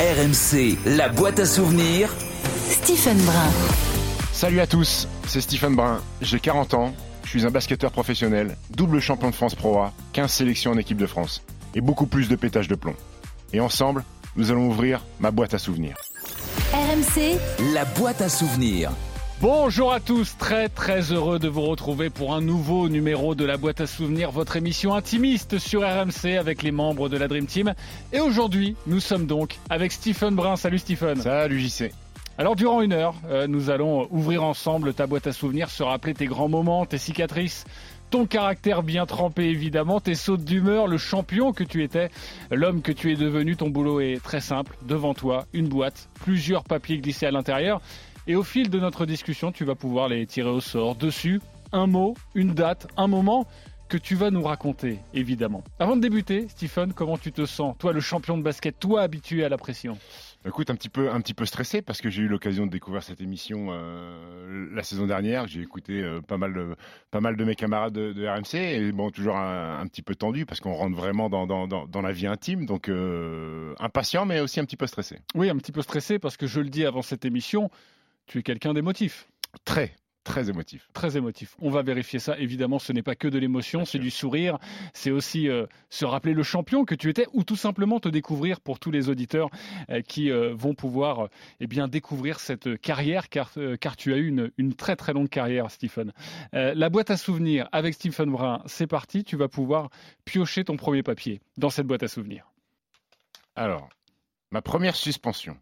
RMC, la boîte à souvenirs. Stephen Brun. Salut à tous, c'est Stephen Brun. J'ai 40 ans, je suis un basketteur professionnel, double champion de France Pro A, 15 sélections en équipe de France et beaucoup plus de pétage de plomb. Et ensemble, nous allons ouvrir ma boîte à souvenirs. RMC, La boîte à souvenirs. Bonjour à tous, très très heureux de vous retrouver pour un nouveau numéro de la boîte à souvenirs, votre émission intimiste sur RMC avec les membres de la Dream Team. Et aujourd'hui, nous sommes donc avec Stephen Brun. Salut Stephen. Salut JC. Alors durant une heure, euh, nous allons ouvrir ensemble ta boîte à souvenirs, se rappeler tes grands moments, tes cicatrices, ton caractère bien trempé évidemment, tes sautes d'humeur, le champion que tu étais, l'homme que tu es devenu. Ton boulot est très simple. Devant toi, une boîte, plusieurs papiers glissés à l'intérieur. Et au fil de notre discussion, tu vas pouvoir les tirer au sort. Dessus, un mot, une date, un moment que tu vas nous raconter, évidemment. Avant de débuter, Stephen, comment tu te sens Toi, le champion de basket, toi habitué à la pression? Écoute, un petit peu, un petit peu stressé parce que j'ai eu l'occasion de découvrir cette émission euh, la saison dernière. J'ai écouté euh, pas mal de, pas mal de mes camarades de, de RMC et bon, toujours un, un petit peu tendu parce qu'on rentre vraiment dans, dans, dans, dans la vie intime. Donc euh, impatient, mais aussi un petit peu stressé. Oui, un petit peu stressé parce que je le dis avant cette émission, tu es quelqu'un d'émotif. Très, très émotif. Très émotif. On va vérifier ça. Évidemment, ce n'est pas que de l'émotion, c'est du sourire. C'est aussi euh, se rappeler le champion que tu étais ou tout simplement te découvrir pour tous les auditeurs euh, qui euh, vont pouvoir eh bien, découvrir cette carrière car, car tu as eu une, une très très longue carrière, Stephen. La boîte à souvenirs avec Stephen Brun, c'est parti. Tu vas pouvoir piocher ton premier papier dans cette boîte à souvenirs. Alors, ma première suspension.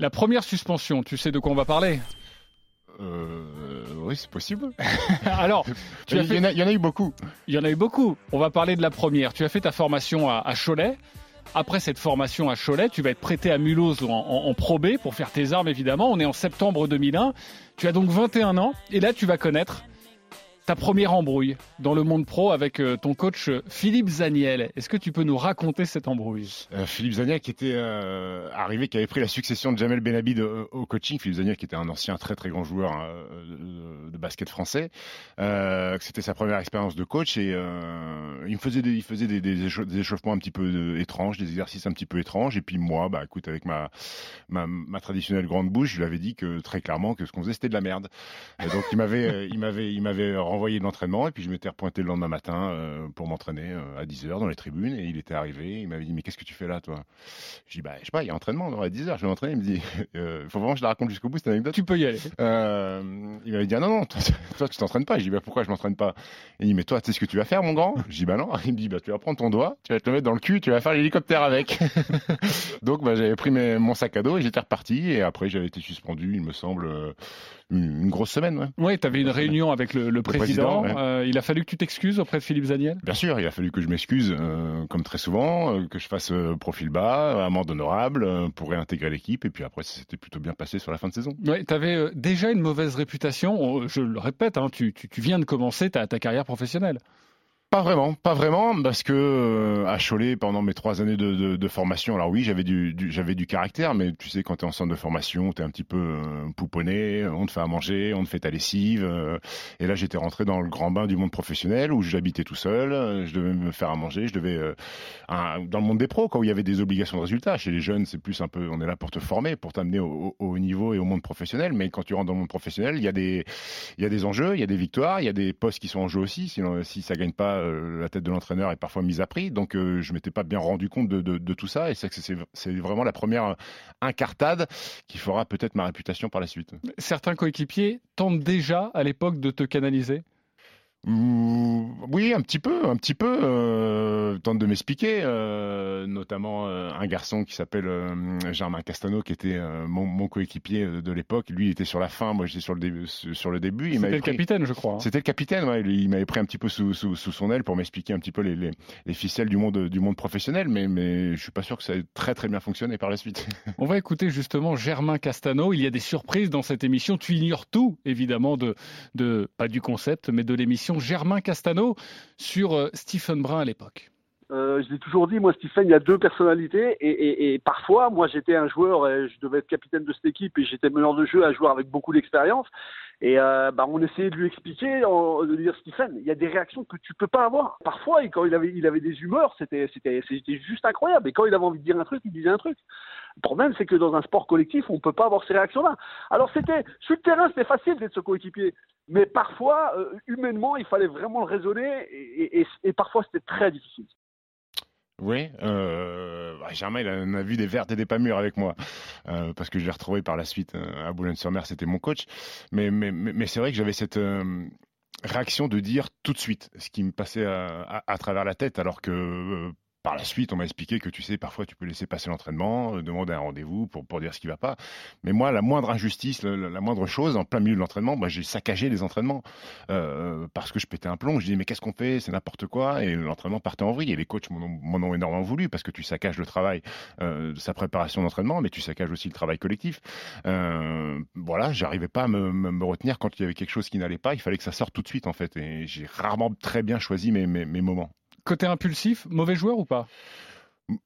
La première suspension, tu sais de quoi on va parler? Euh, oui, c'est possible. Alors, tu il, as y en a, il y en a eu beaucoup. Il y en a eu beaucoup. On va parler de la première. Tu as fait ta formation à, à Cholet. Après cette formation à Cholet, tu vas être prêté à Mulhouse en, en, en Pro B pour faire tes armes, évidemment. On est en septembre 2001. Tu as donc 21 ans. Et là, tu vas connaître ta première embrouille dans le monde pro avec euh, ton coach euh, Philippe Zaniel. Est-ce que tu peux nous raconter cette embrouille? Euh, Philippe Zaniel qui était arrivé, qui avait pris la succession de Jamel Benhabid au, au coaching. Philippe Zaniel qui était un ancien très très grand joueur hein, de, basket français. C'était sa première expérience de coach et il me faisait des, il faisait des, des, échau- des échauffements un petit peu euh, étranges, des exercices un petit peu étranges. Et puis moi, bah écoute, avec ma ma, ma traditionnelle grande bouche, je lui avais dit que très clairement que ce qu'on faisait c'était de la merde. Et donc il m'avait euh, il m'avait il m'avait renvoyé de l'entraînement et puis je m'étais repointé le lendemain matin euh, pour m'entraîner à 10h dans les tribunes et il était arrivé, il m'avait dit mais qu'est-ce que tu fais là toi? Je dis bah je sais pas, il y a entraînement à 10h, je vais m'entraîner, il me dit euh, faut vraiment que je la raconte jusqu'au bout cette anecdote. Tu peux y aller. Il m'avait dit ah non non toi, toi tu t'entraînes pas. Je dis bah pourquoi je m'entraîne pas? Il dit mais toi tu sais ce que tu vas faire mon grand? Je dis bah non. Il me dit bah tu vas prendre ton doigt, tu vas te le mettre dans le cul, tu vas faire l'hélicoptère avec. Donc bah j'avais pris mes- mon sac à dos et j'étais reparti et après j'avais été suspendu, il me semble euh, une, une grosse semaine. Ouais. Oui, tu avais une réunion avec le, le président. président, ouais. Euh, il a fallu que tu t'excuses auprès de Philippe Zaniel? Bien sûr, il a fallu que je m'excuse, euh, comme très souvent, euh, que je fasse profil bas, amende honorable, pour réintégrer l'équipe. Et puis après, ça s'était plutôt bien passé sur la fin de saison. Oui, tu avais déjà une mauvaise réputation. On- Je le répète, hein, tu, tu- tu viens de commencer ta, ta carrière professionnelle. Pas vraiment, pas vraiment, parce que euh, à Cholet, pendant mes trois années de, formation, alors oui, j'avais du, j'avais du caractère, mais tu sais, quand t'es en centre de formation, t'es un petit peu euh, pouponné, on te fait à manger, on te fait ta lessive. euh, et là, j'étais rentré dans le grand bain du monde professionnel où j'habitais tout seul, euh, je devais me faire à manger, je devais euh, dans le monde des pros, où il y avait des obligations de résultats. Chez les jeunes, c'est plus un peu, on est là pour te former, pour t'amener au, niveau et au monde professionnel. Mais quand tu rentres dans le monde professionnel, il y a des, y a des enjeux, il y a des victoires, il y a des postes qui sont en jeu aussi. Sinon, si ça gagne pas, euh, la tête de l'entraîneur est parfois mise à prix. Donc, euh, je m'étais pas bien rendu compte de, tout ça. Et c'est vraiment la première incartade qui fera peut-être ma réputation par la suite. Certains coéquipiers tentent déjà à l'époque de te canaliser? Ouh, Oui, un petit peu, un petit peu. Euh, tente de m'expliquer, euh, notamment euh, un garçon qui s'appelle Germain Castano, qui était mon, mon coéquipier de, de l'époque. Lui, il était sur la fin, moi j'étais sur le début. Sur le début, il C'était le pris- capitaine, je crois. hein. C'était le capitaine, ouais. Il m'avait pris un petit peu sous, sous, sous son aile pour m'expliquer un petit peu les, les, les ficelles du monde, du monde professionnel, mais, mais je suis pas sûr que ça ait très très bien fonctionné par la suite. On va écouter justement Germain Castano. Il y a des surprises dans cette émission. Tu ignores tout, évidemment, de, de pas du concept, mais de l'émission Germain Castano sur euh, Stephen Brun à l'époque. Euh, je l'ai toujours dit, moi, Stephen, il y a deux personnalités. Et, parfois, moi, j'étais un joueur, et je devais être capitaine de cette équipe, et j'étais meneur de jeu, un joueur avec beaucoup d'expérience. Et euh, bah, on essayait de lui expliquer, de lui dire Stephen, il y a des réactions que tu peux pas avoir. Parfois, quand il avait, il avait des humeurs, c'était, juste incroyable. Et quand il avait envie de dire un truc, il disait un truc. Le problème, c'est que dans un sport collectif, on peut pas avoir ces réactions-là. Alors c'était, sur le terrain, c'était facile d'être ce coéquipier, mais parfois, euh, humainement, il fallait vraiment le raisonner, et, parfois, c'était très difficile. Oui, euh, bah, Germain, il en a vu des vertes et des pas mûres avec moi, euh, parce que je l'ai retrouvé par la suite euh, à Boulogne-sur-Mer, c'était mon coach. Mais, c'est vrai que j'avais cette réaction de dire tout de suite ce qui me passait à, à, travers la tête, alors que par la suite, on m'a expliqué que tu sais, parfois tu peux laisser passer l'entraînement, euh, demander un rendez-vous pour, pour dire ce qui va pas. Mais moi, la moindre injustice, la, moindre chose, en plein milieu de l'entraînement, moi, j'ai saccagé les entraînements euh, parce que je pétais un plomb. Je dis mais qu'est-ce qu'on fait? C'est n'importe quoi. Et l'entraînement partait en vrille. Et les coachs m'en ont, m'en ont énormément voulu parce que tu saccages le travail euh, de sa préparation d'entraînement, mais tu saccages aussi le travail collectif. Euh, voilà, j'arrivais pas à me, retenir quand il y avait quelque chose qui n'allait pas. Il fallait que ça sorte tout de suite en fait. Et j'ai rarement très bien choisi mes moments. Côté impulsif, mauvais joueur ou pas?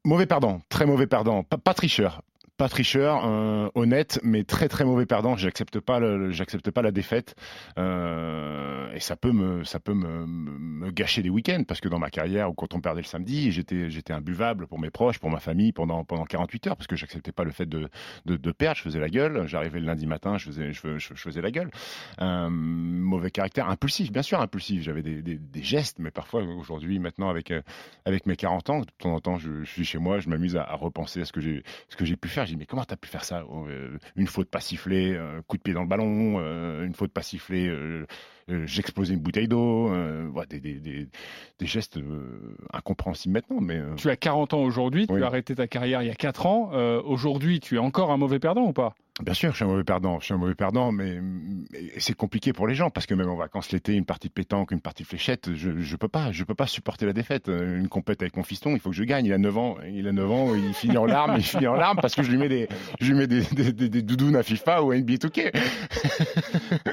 Mauvais perdant, très mauvais perdant, pas, pas tricheur, pas tricheur, euh, honnête, mais très très mauvais perdant. J'accepte pas, j'accepte pas la défaite, euh, et ça peut me, ça peut me, gâcher des week-ends parce que dans ma carrière ou quand on perdait le samedi, j'étais, j'étais imbuvable pour mes proches, pour ma famille pendant pendant 48 heures parce que j'acceptais pas le fait de, de, perdre. Je faisais la gueule. J'arrivais le lundi matin, je faisais, je, faisais la gueule. Euh, mauvais caractère, impulsif, bien sûr impulsif. J'avais des, gestes, mais parfois aujourd'hui, maintenant avec avec mes 40 ans, de temps en temps, je, je suis chez moi, je m'amuse à, à repenser à ce que j'ai ce que j'ai pu faire. Mais comment t'as pu faire ça? Euh, Une faute pas sifflée, un coup de pied dans le ballon, euh, une faute pas sifflée, euh, j'explosais une bouteille d'eau, voilà, des, des, des, des, gestes incompréhensibles maintenant. Mais tu as 40 ans aujourd'hui, tu as arrêté ta carrière il y a 4 ans. aujourd'hui, tu es encore un mauvais perdant ou pas? Bien sûr, je suis un mauvais perdant. Je suis un mauvais perdant, mais, mais c'est compliqué pour les gens parce que même en vacances l'été, une partie de pétanque, une partie de fléchette, je, je peux pas, je peux pas supporter la défaite. Une compète avec mon fiston, il faut que je gagne. Il a 9 ans, il a 9 ans, il finit en larmes, il finit en larmes parce que je lui mets des, je lui mets des, des, des, des doudounes à FIFA ou à NBA 2K.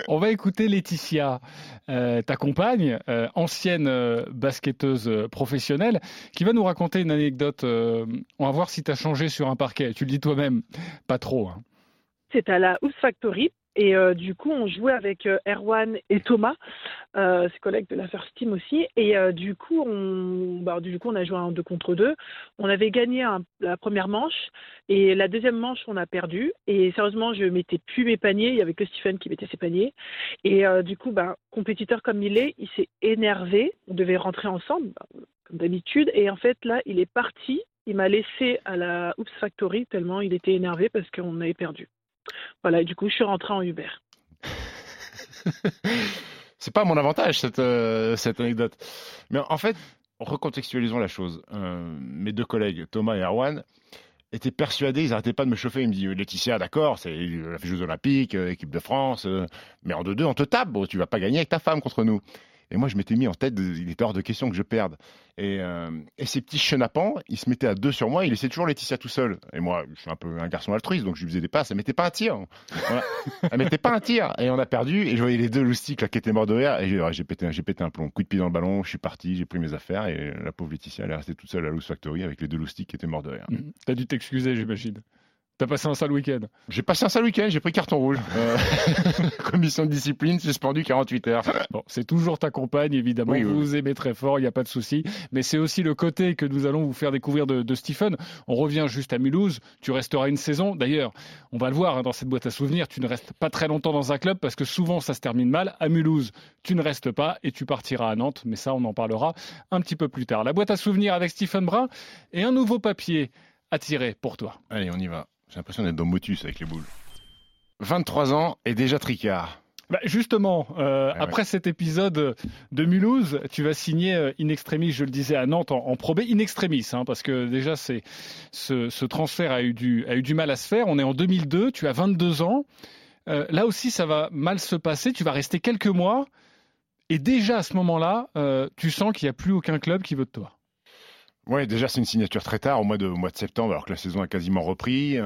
On va écouter Laetitia, euh, ta compagne, euh, ancienne euh, basketteuse professionnelle, qui va nous raconter une anecdote. On va voir si tu as changé sur un parquet. Tu le dis toi-même, pas trop. Hein. C'était à la House Factory. Et euh, du coup, on jouait avec euh, Erwan et Thomas, euh, ses collègues de la First Team aussi. Et du coup, on, bah, du coup, on a joué un 2 contre 2. On avait gagné la première manche et la deuxième manche, on a perdu. Et sérieusement, je mettais plus mes paniers. Il y avait que Stephen qui mettait ses paniers. Et du coup, bah, compétiteur comme il est, il s'est énervé. On devait rentrer ensemble, bah, comme d'habitude. Et en fait, là, il est parti. Il m'a laissé à la Oops Factory tellement il était énervé parce qu'on avait perdu. Voilà, et du coup, je suis rentré en Uber. c'est pas mon avantage cette, euh, cette anecdote. Mais en fait, recontextualisons la chose. Euh, mes deux collègues, Thomas et Erwan, étaient persuadés, ils n'arrêtaient pas de me chauffer. Ils me disent Laetitia, d'accord, c'est la Jeux Olympiques, euh, équipe de France, mais en 2-2, on te tape, bon, tu vas pas gagner avec ta femme contre nous. Et moi, je m'étais mis en tête, il était hors de question que je perde. Et, euh, et ces petits chenapans, ils se mettaient à deux sur moi, il laissait toujours Laetitia tout seul. Et moi, je suis un peu un garçon altruiste, donc je lui faisais des passes, elle mettait pas un tir. Voilà. elle mettait pas un tir. Et on a perdu, et je voyais les deux loustiques là qui étaient morts de rire, et j'ai pété, pété un plomb. Coup de pied dans le ballon, je suis parti, j'ai pris mes affaires, et la pauvre Laetitia, elle est restée toute seule à la Loose Factory avec les deux loustiques qui étaient morts de rire. Mmh. T'as dû t'excuser, j'imagine. T'as passé un sale week-end J'ai passé un sale week-end, j'ai pris carton rouge. Euh, commission de discipline, suspendu 48 heures. Bon, c'est toujours ta compagne, évidemment. Oui, vous oui. vous aimez très fort, il n'y a pas de souci. Mais c'est aussi le côté que nous allons vous faire découvrir de, de, Stephen. On revient juste à Mulhouse. Tu resteras une saison. D'ailleurs, on va le voir hein, dans cette boîte à souvenirs. Tu ne restes pas très longtemps dans un club parce que souvent ça se termine mal. À Mulhouse, tu ne restes pas et tu partiras à Nantes. Mais ça, on en parlera un petit peu plus tard. La boîte à souvenirs avec Stephen Brun et un nouveau papier à tirer pour toi. Allez, on y va. J'ai l'impression d'être dans Motus avec les boules. 23 ans et déjà tricard. Bah justement, euh, ah après cet épisode de Mulhouse, tu vas signer euh, in extremis, je le disais à Nantes en, en Pro B, in extremis, hein, parce que déjà c'est ce, ce, transfert a eu, du, a eu du mal à se faire. On est en 2002, tu as 22 ans. Euh, là aussi, ça va mal se passer. Tu vas rester quelques mois. Et déjà à ce moment-là, euh, tu sens qu'il n'y a plus aucun club qui veut de toi. Oui, déjà c'est une signature très tard, au mois de, au mois de septembre, alors que la saison a quasiment repris. Euh,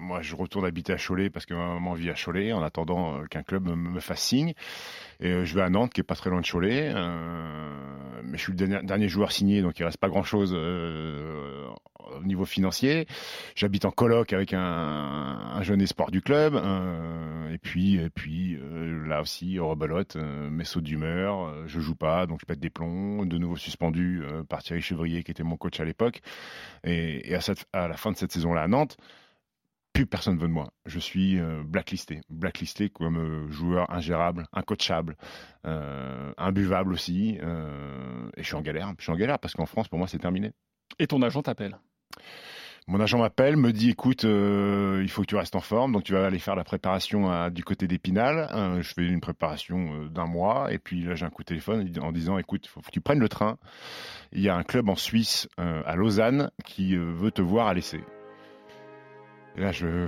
moi, je retourne habiter à Cholet parce que ma maman vit à Cholet, en attendant euh, qu'un club me, me, fasse signe. Et euh, je vais à Nantes, qui est pas très loin de Cholet. euh, mais je suis le dernier, joueur signé, donc il reste pas grand-chose euh, au niveau financier. J'habite en coloc avec un, un jeune espoir du club. et puis, et puis là aussi, au rebelote, euh, mes sauts d'humeur. je joue pas, donc je pète des plombs. De nouveau suspendu par Thierry Chevrier, qui était mon coach à l'époque. Et, à la fin de cette saison-là à Nantes, plus personne veut de moi. Je suis euh, blacklisté. Blacklisté comme euh, joueur ingérable, incoachable, euh, imbuvable aussi. euh, et je suis en galère. Je suis en galère parce qu'en France, pour moi, c'est terminé. Et ton agent t'appelle? Mon agent m'appelle, me dit écoute, euh, il faut que tu restes en forme, donc tu vas aller faire la préparation à- du côté d'Épinal. Euh, je fais une préparation euh, d'un mois, et puis là j'ai un coup de téléphone en disant écoute, il faut que tu prennes le train. Il y a un club en Suisse, à Lausanne, qui veut te voir à l'essai. Là, je.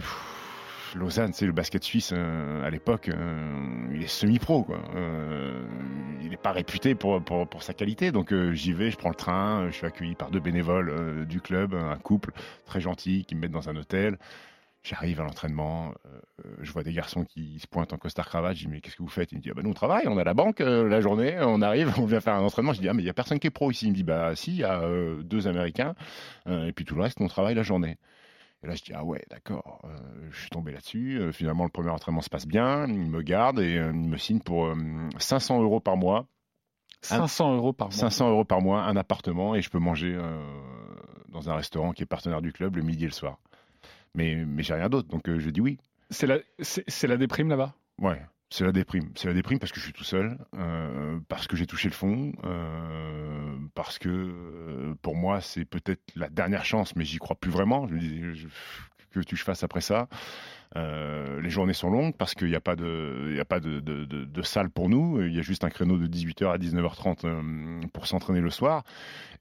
Lausanne, c'est le basket suisse euh, à l'époque, euh, il est semi-pro, quoi. Euh, il n'est pas réputé pour, pour, pour sa qualité, donc j'y vais, je prends le train, je suis accueilli par deux bénévoles du club, un couple très gentil qui me mettent dans un hôtel. J'arrive à l'entraînement, je vois des garçons qui se pointent en costard cravate. Je dis mais qu'est-ce que vous faites? Il me dit ah ben nous on travaille, on a la banque la journée, on arrive, on vient faire un entraînement. Je dis ah mais il y a personne qui est pro ici. Il me dit bah si, il y a deux Américains et puis tout le reste on travaille la journée. Et là je dis ah ouais d'accord, Euh, je suis tombé là-dessus. Euh, finalement le premier entraînement se passe bien, il me garde et euh, il me signe pour euh, 500 euros par mois. 500 euros par mois. 500 euros par mois, un appartement et je peux manger dans un restaurant qui est partenaire du club le midi et le soir. Mais, mais j'ai rien d'autre, donc je dis oui. C'est la, c'est la déprime là-bas? Ouais, c'est la déprime. C'est la déprime parce que je suis tout seul, euh, parce que j'ai touché le fond, euh, parce que euh, pour moi c'est peut-être la dernière chance, mais j'y crois plus vraiment. Je me dis, que tu fasses après ça. Euh, les journées sont longues parce qu'il n'y a pas de, salle pour nous. Il y a juste un créneau de 18h à 19h30 euh, pour s'entraîner le soir.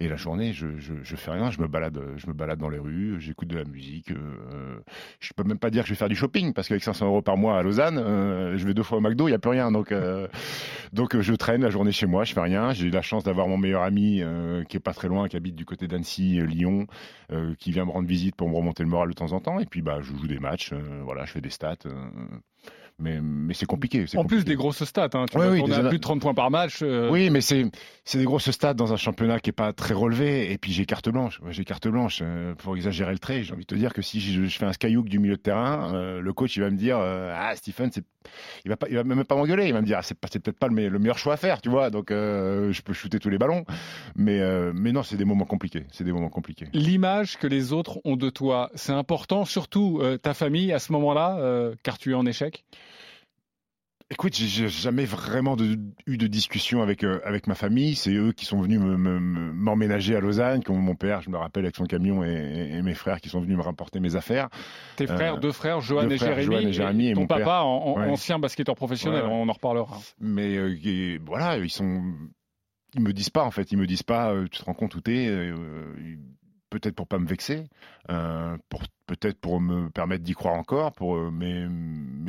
Et la journée, je, je, fais rien. Je me balade, je me balade dans les rues. J'écoute de la musique. Euh, je peux même pas dire que je vais faire du shopping parce qu'avec 500 euros par mois à Lausanne, euh, je vais deux fois au McDo, il y a plus rien. Donc, euh, euh, je traîne la journée chez moi. Je fais rien. J'ai eu la chance d'avoir mon meilleur ami euh, qui est pas très loin, qui habite du côté d'Annecy, euh, Lyon, euh, qui vient me rendre visite pour me remonter le moral de temps en temps. Et puis bah, je joue des matchs. euh, je fais des stats. Mais mais c'est compliqué. En plus des grosses stats, hein. tu Ouais, oui, des à ana- plus de 30 points par match. euh, Oui, mais c'est des grosses stats dans un championnat qui est pas très relevé. Et puis j'ai carte blanche. J'ai carte blanche. Euh, pour exagérer le trait, j'ai envie de te dire que si je, je fais un skyhook du milieu de terrain, euh, le coach il va me dire ah Stephen, il va pas il va même pas m'engueuler. Il va me dire ah, c'est peut-être pas le, le meilleur choix à faire, tu vois. Donc je peux shooter tous les ballons. Mais mais non, c'est des moments compliqués. C'est des moments compliqués. L'image que les autres ont de toi, c'est important, surtout ta famille à ce moment-là, car tu es en échec? Écoute, j'ai- jamais vraiment de- eu de discussion avec euh, avec ma famille. C'est eux qui sont venus me- me- me- m'emménager à Lausanne, comme mon père, je me rappelle, avec son camion, et, mes frères qui sont venus me rapporter mes affaires. Tes frères, Euh, deux frères, Johan deux et frères, Jérémy, Johan et Jérémy, et ton mon papa, père. en- en- Ouais. ancien basketteur professionnel, Ouais, ouais. on en reparlera. Mais euh, voilà, ils sont, ils me disent pas en fait, ils me disent pas, euh, tu te rends compte où t'es. euh, peut-être pour pas me vexer, euh, peut-être pour me permettre d'y croire encore, euh, mais,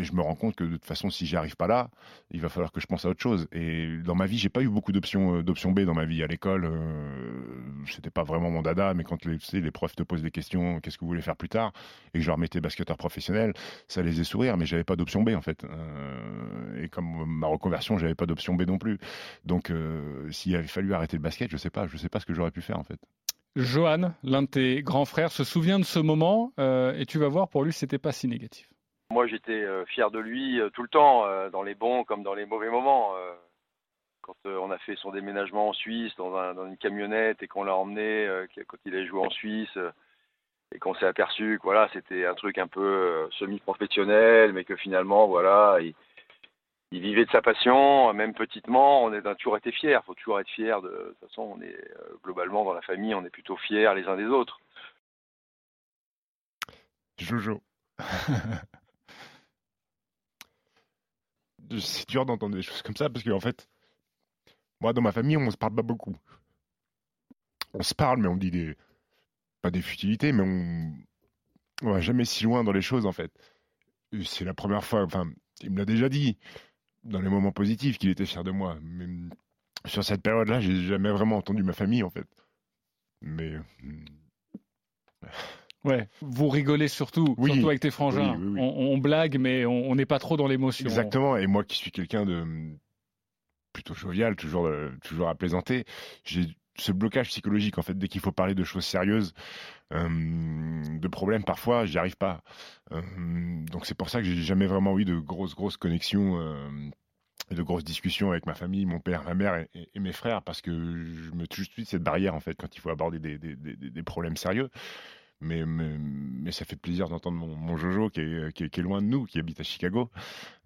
je me rends compte que de toute façon, si j'y arrive pas là, il va falloir que je pense à autre chose. Et dans ma vie, j'ai pas eu beaucoup d'options, euh, B dans ma vie. À l'école, euh, c'était pas vraiment mon dada, mais quand les, profs te posent des questions, qu'est-ce que vous voulez faire plus tard, et que je leur mettais basketteur professionnel, ça les faisait sourire, mais j'avais pas d'option B en fait. Et comme ma reconversion, j'avais pas d'option B non plus. Donc, s'il avait fallu arrêter le basket, je sais pas, je sais pas ce que j'aurais pu faire en fait. Johan, l'un de tes grands frères, se souvient de ce moment euh, et tu vas voir, pour lui, c'était pas si négatif. Moi, j'étais euh, fier de lui euh, tout le temps, dans les bons comme dans les mauvais moments. Quand on a fait son déménagement en Suisse dans, un- dans une camionnette et qu'on l'a emmené, quand il a joué en Suisse, et qu'on s'est aperçu que voilà, c'était un truc un peu semi-professionnel, mais que finalement, voilà, il, il vivait de sa passion, même petitement. On, a toujours été fiers. Il faut toujours être fier. De, de toute façon, on est euh, globalement dans la famille, on est plutôt fiers les uns des autres. Jojo. C'est dur d'entendre des choses comme ça parce qu'en fait, moi dans ma famille, on se parle pas beaucoup. On se parle, mais on dit des. Pas des futilités, mais on. On va jamais si loin dans les choses en fait. C'est la première fois, enfin, il me l'a déjà dit, dans les moments positifs, qu'il était fier de moi. Mais sur cette période-là, j'ai jamais vraiment entendu ma famille en fait. Mais. Ouais, vous rigolez surtout, Oui. surtout avec tes frangins. Oui, oui, oui. On, on blague, mais on n'est pas trop dans l'émotion. Exactement. Et moi qui suis quelqu'un de plutôt jovial, toujours, euh, toujours à plaisanter. J'ai ce blocage psychologique, en fait, dès qu'il faut parler de choses sérieuses, euh, de problèmes, parfois, j'y arrive pas. Euh, donc c'est pour ça que j'ai jamais vraiment eu de grosses, grosses connexions. Euh, et de grosses discussions avec ma famille, mon père, ma mère et, mes frères, parce que je me touche tout de suite cette barrière, en fait, quand il faut aborder des, des, des problèmes sérieux. Mais, mais, mais, ça fait plaisir d'entendre mon, mon, Jojo qui est, qui, est, loin de nous, qui habite à Chicago.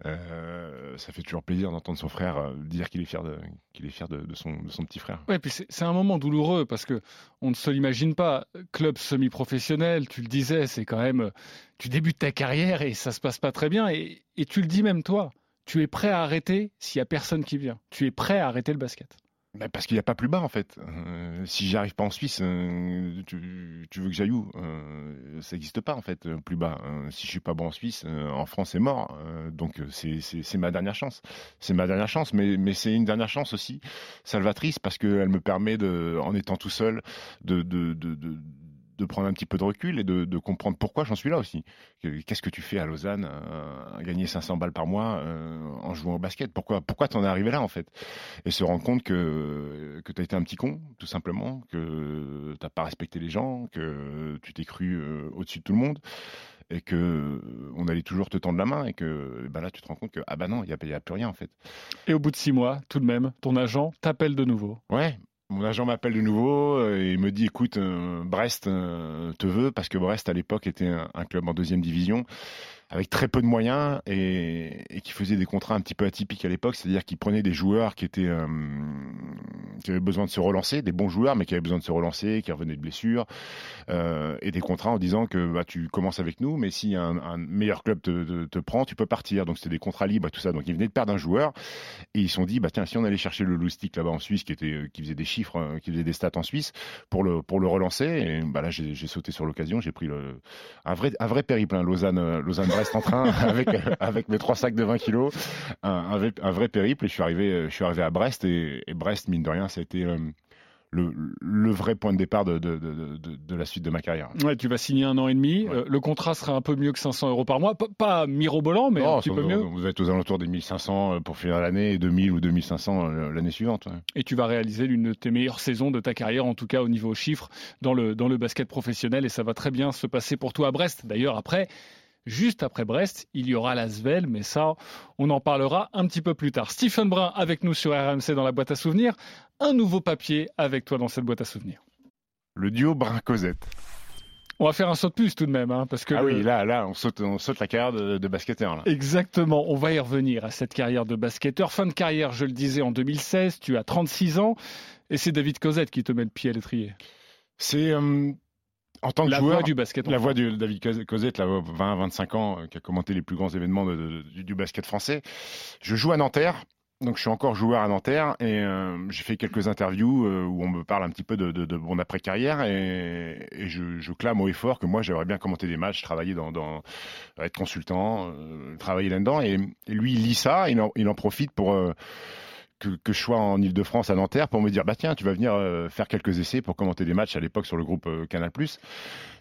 Euh, ça fait toujours plaisir d'entendre son frère euh, dire qu'il est fier de, qu'il est fier de, de, son, de son petit frère. Ouais, puis c'est un moment douloureux parce que on ne se l'imagine pas. Club semi-professionnel, tu le disais, c'est quand même. Tu débutes ta carrière et ça se passe pas très bien. Et, et tu le dis même toi. Tu es prêt à arrêter s'il y a personne qui vient. Tu es prêt à arrêter le basket. Bah parce qu'il n'y a pas plus bas en fait. Euh, si j'arrive pas en Suisse, euh, tu, veux que j'aille où? Euh, Ça n'existe pas en fait, plus bas. si je suis pas bon en Suisse, en France c'est mort. donc c'est ma dernière chance. C'est ma dernière chance, mais, mais c'est une dernière chance aussi salvatrice parce qu'elle me permet de, en étant tout seul, de, de de prendre un petit peu de recul et de, de comprendre pourquoi j'en suis là aussi. Qu'est-ce que tu fais à Lausanne, euh, gagner 500 balles par mois euh, en jouant au basket? Pourquoi pourquoi t'en es arrivé là en fait? Et se rendre compte que que t'as été un petit con, tout simplement, que t'as pas respecté les gens, que tu t'es cru euh, au-dessus de tout le monde et que euh, on allait toujours te tendre la main et que bah là tu te rends compte que ah bah non il y a, a plus rien en fait. Et au bout de six mois, tout de même, ton agent t'appelle de nouveau. Ouais, mon agent m'appelle de nouveau euh, et me dit écoute, euh, Brest euh, te veut parce que Brest à l'époque était un, un, club en deuxième division avec très peu de moyens et, qui faisait des contrats un petit peu atypiques à l'époque, c'est-à-dire qu'ils prenaient des joueurs qui étaient euh, qui avaient besoin de se relancer, des bons joueurs mais qui avaient besoin de se relancer, qui revenaient de blessures, euh, et des contrats en disant que bah, tu commences avec nous, mais si un, meilleur club te, prend, tu peux partir. Donc c'était des contrats libres tout ça. Donc ils venaient de perdre un joueur et ils se sont dit bah tiens si on allait chercher le loustic là-bas en Suisse qui était qui faisait des chiffres, euh, qui faisait des stats en Suisse pour le pour le relancer, et bah là j'ai sauté sur l'occasion, j'ai pris un vrai un vrai périple, hein, Lausanne Lausanne Brest en train avec, avec mes trois sacs de 20 kilos, un, un, vrai, un vrai périple. Et je suis arrivé, je suis arrivé à Brest et, et Brest, mine de rien, ça a été euh, le, le, vrai point de départ de, de, de, de, la suite de ma carrière. Ouais, tu vas signer un an et demi. Ouais. Euh, le contrat sera un peu mieux que 500 euros par mois. P pas mirobolant, mais non, un petit peu mieux. Vous êtes aux alentours des 1500 pour finir l'année et 2000 ou 2500 l'année suivante. Ouais. Et tu vas réaliser l'une de tes meilleures saisons de ta carrière, en tout cas au niveau chiffres, dans le, dans le basket professionnel. Et ça va très bien se passer pour toi à Brest. D'ailleurs, après, Juste après Brest, il y aura l'Asvel, mais ça, on en parlera un petit peu plus tard. Stephen Brun avec nous sur RMC dans la boîte à souvenirs. Un nouveau papier avec toi dans cette boîte à souvenirs. Le duo Brun-Cosette. On va faire un saut de puce tout de même, hein, parce que ah oui, là, là, on saute, on saute la carrière de, de basketteur. Là. Exactement. On va y revenir à cette carrière de basketteur. Fin de carrière, je le disais, en 2016. Tu as 36 ans, et c'est David Cosette qui te met le pied à l'étrier. C'est euh, en tant que la joueur, voix du basket. La voix de David Cosette, là, 20-25 ans, qui a commenté les plus grands événements de, de, du, du, basket français. Je joue à Nanterre. Donc je suis encore joueur à Nanterre et euh, j'ai fait quelques interviews euh, où on me parle un petit peu de, mon après carrière et, et je, je, clame haut et fort que moi j'aimerais bien commenter des matchs, travailler dans, dans être consultant, euh, travailler là-dedans et, et, lui il lit ça, il en, il en profite pour que, je sois en Ile-de-France à Nanterre pour me dire bah tiens tu vas venir euh, faire quelques essais pour commenter des matchs à l'époque sur le groupe euh, Canal+.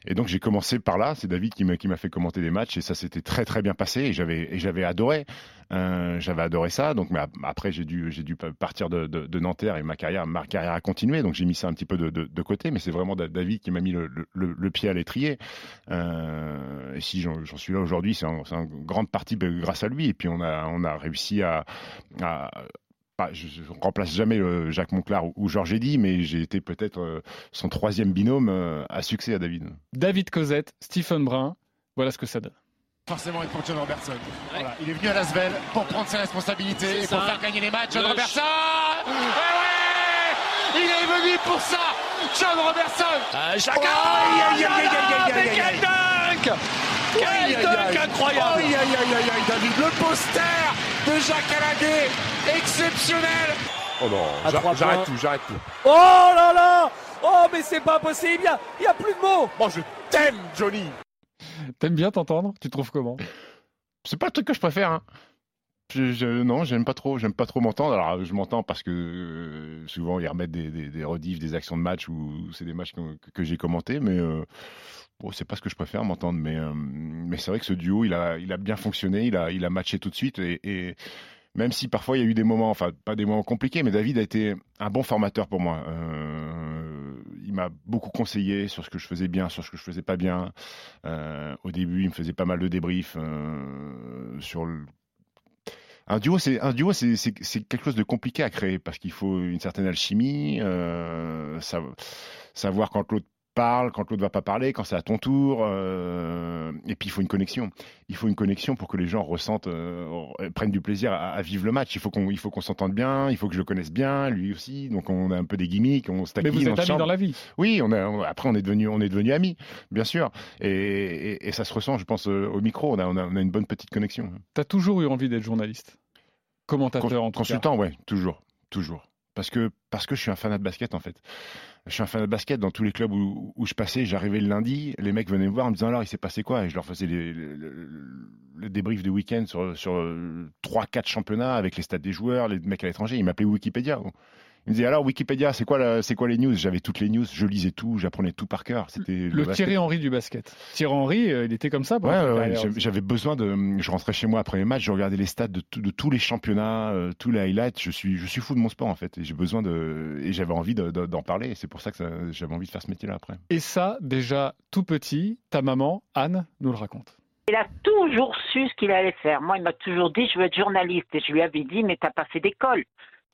Et donc j'ai commencé par là, c'est David qui m'a fait commenter des matchs et ça s'était très très bien passé. Et j'avais adoré euh, j'avais adoré ça. Donc mais après j'ai dû dû partir de, de, de, Nanterre et ma carrière ma carrière a continué. Donc j'ai mis ça un petit peu de, de, côté. Mais c'est vraiment David qui m'a mis le, pied à l'étrier. Et si j'en suis là aujourd'hui c'est en, grande partie grâce à lui. Et puis on a on a réussi à pas, je, je remplace jamais euh, Jacques Monclar ou, ou Georges Eddy, mais j'ai été peut-être euh, son troisième binôme euh, à succès à David. David Cosette, Stephen Brun, voilà ce que ça donne. Forcément être pour John Robertson. Ouais. Voilà. Il est venu à Lasvel pour prendre ses responsabilités et pour faire gagner les matchs. John Robertson ouais, ouais Il est venu pour ça John Robertson Chacun oh, aïe, aïe, aïe, aïe, aïe, aïe, aïe. Quel dunk Quel dunk incroyable Aïe, aïe, aïe, aïe, aïe, David, le poster de Jacques Alaguet, exceptionnel. Oh non, j'arrête tout, j'arrête tout. Oh là là Oh mais c'est pas possible, il y a, y a, plus de mots. Bon, je t'aime, Johnny. T'aimes bien t'entendre? Tu trouves comment? C'est pas le truc que je préfère. Hein. Non, j'aime pas trop, j'aime pas trop m'entendre. Alors, je m'entends parce que euh, souvent ils remettent des, des, des rediffs, des actions de match ou c'est des matchs que, j'ai commentés, mais euh, bon, c'est pas ce que je préfère m'entendre. Mais, euh, c'est vrai que ce duo, il a, bien fonctionné, il a, matché tout de suite et même si parfois il y a eu des moments, enfin pas des moments compliqués, mais David a été un bon formateur pour moi. il m'a beaucoup conseillé sur ce que je faisais bien, sur ce que je faisais pas bien. au début, il me faisait pas mal de débriefs sur le un duo, c'est un duo, c'est quelque chose de compliqué à créer parce qu'il faut une certaine alchimie, euh, savoir quand l'autre parle, quand l'autre va pas parler, quand c'est à ton tour, euh, et puis il faut une connexion. Il faut une connexion pour que les gens ressentent, euh, prennent du plaisir à, vivre le match. Il faut qu'on, il faut qu'on s'entende bien, il faut que je le connaisse bien, lui aussi. Donc on a un peu des gimmicks, on se taquine. Mais vous êtes amis dans la vie. Oui, on a, après on est devenu, on est devenu amis, bien sûr. Et, ça se ressent, je pense, au micro. On a, on a, on a une bonne petite connexion. Tu as toujours eu envie d'être journaliste? Commentateur en tout Consultant, ouais, toujours, toujours. Parce que, parce que je suis un fanat de basket en fait. Je suis un fanat de basket dans tous les clubs où, je passais. J'arrivais le lundi, les mecs venaient me voir en me disant alors il s'est passé quoi? Et je leur faisais le débrief de week-end sur, sur 3-4 championnats avec les stats des joueurs, les mecs à l'étranger. Ils m'appelaient Wikipédia. Il me disait alors Wikipédia, c'est quoi, c'est quoi les news? J'avais toutes les news, je lisais tout, j'apprenais tout par cœur. C'était le, Thierry Henry du basket. Thierry Henry, euh, il était comme ça. Ouais, j'avais besoin de. Je rentrais chez moi après les matchs, je regardais les stats de, de tous les championnats, euh, tous les highlights. Je suis, je suis fou de mon sport en fait, et j'ai besoin de, et j'avais envie d'en parler. Et c'est pour ça que j'avais envie de faire ce métier-là après. Et ça, déjà tout petit, ta maman Anne nous le raconte. Il a toujours su ce qu'il allait faire. Moi, il m'a toujours dit, je veux être journaliste. Et je lui avais dit, mais t'as pas fait d'école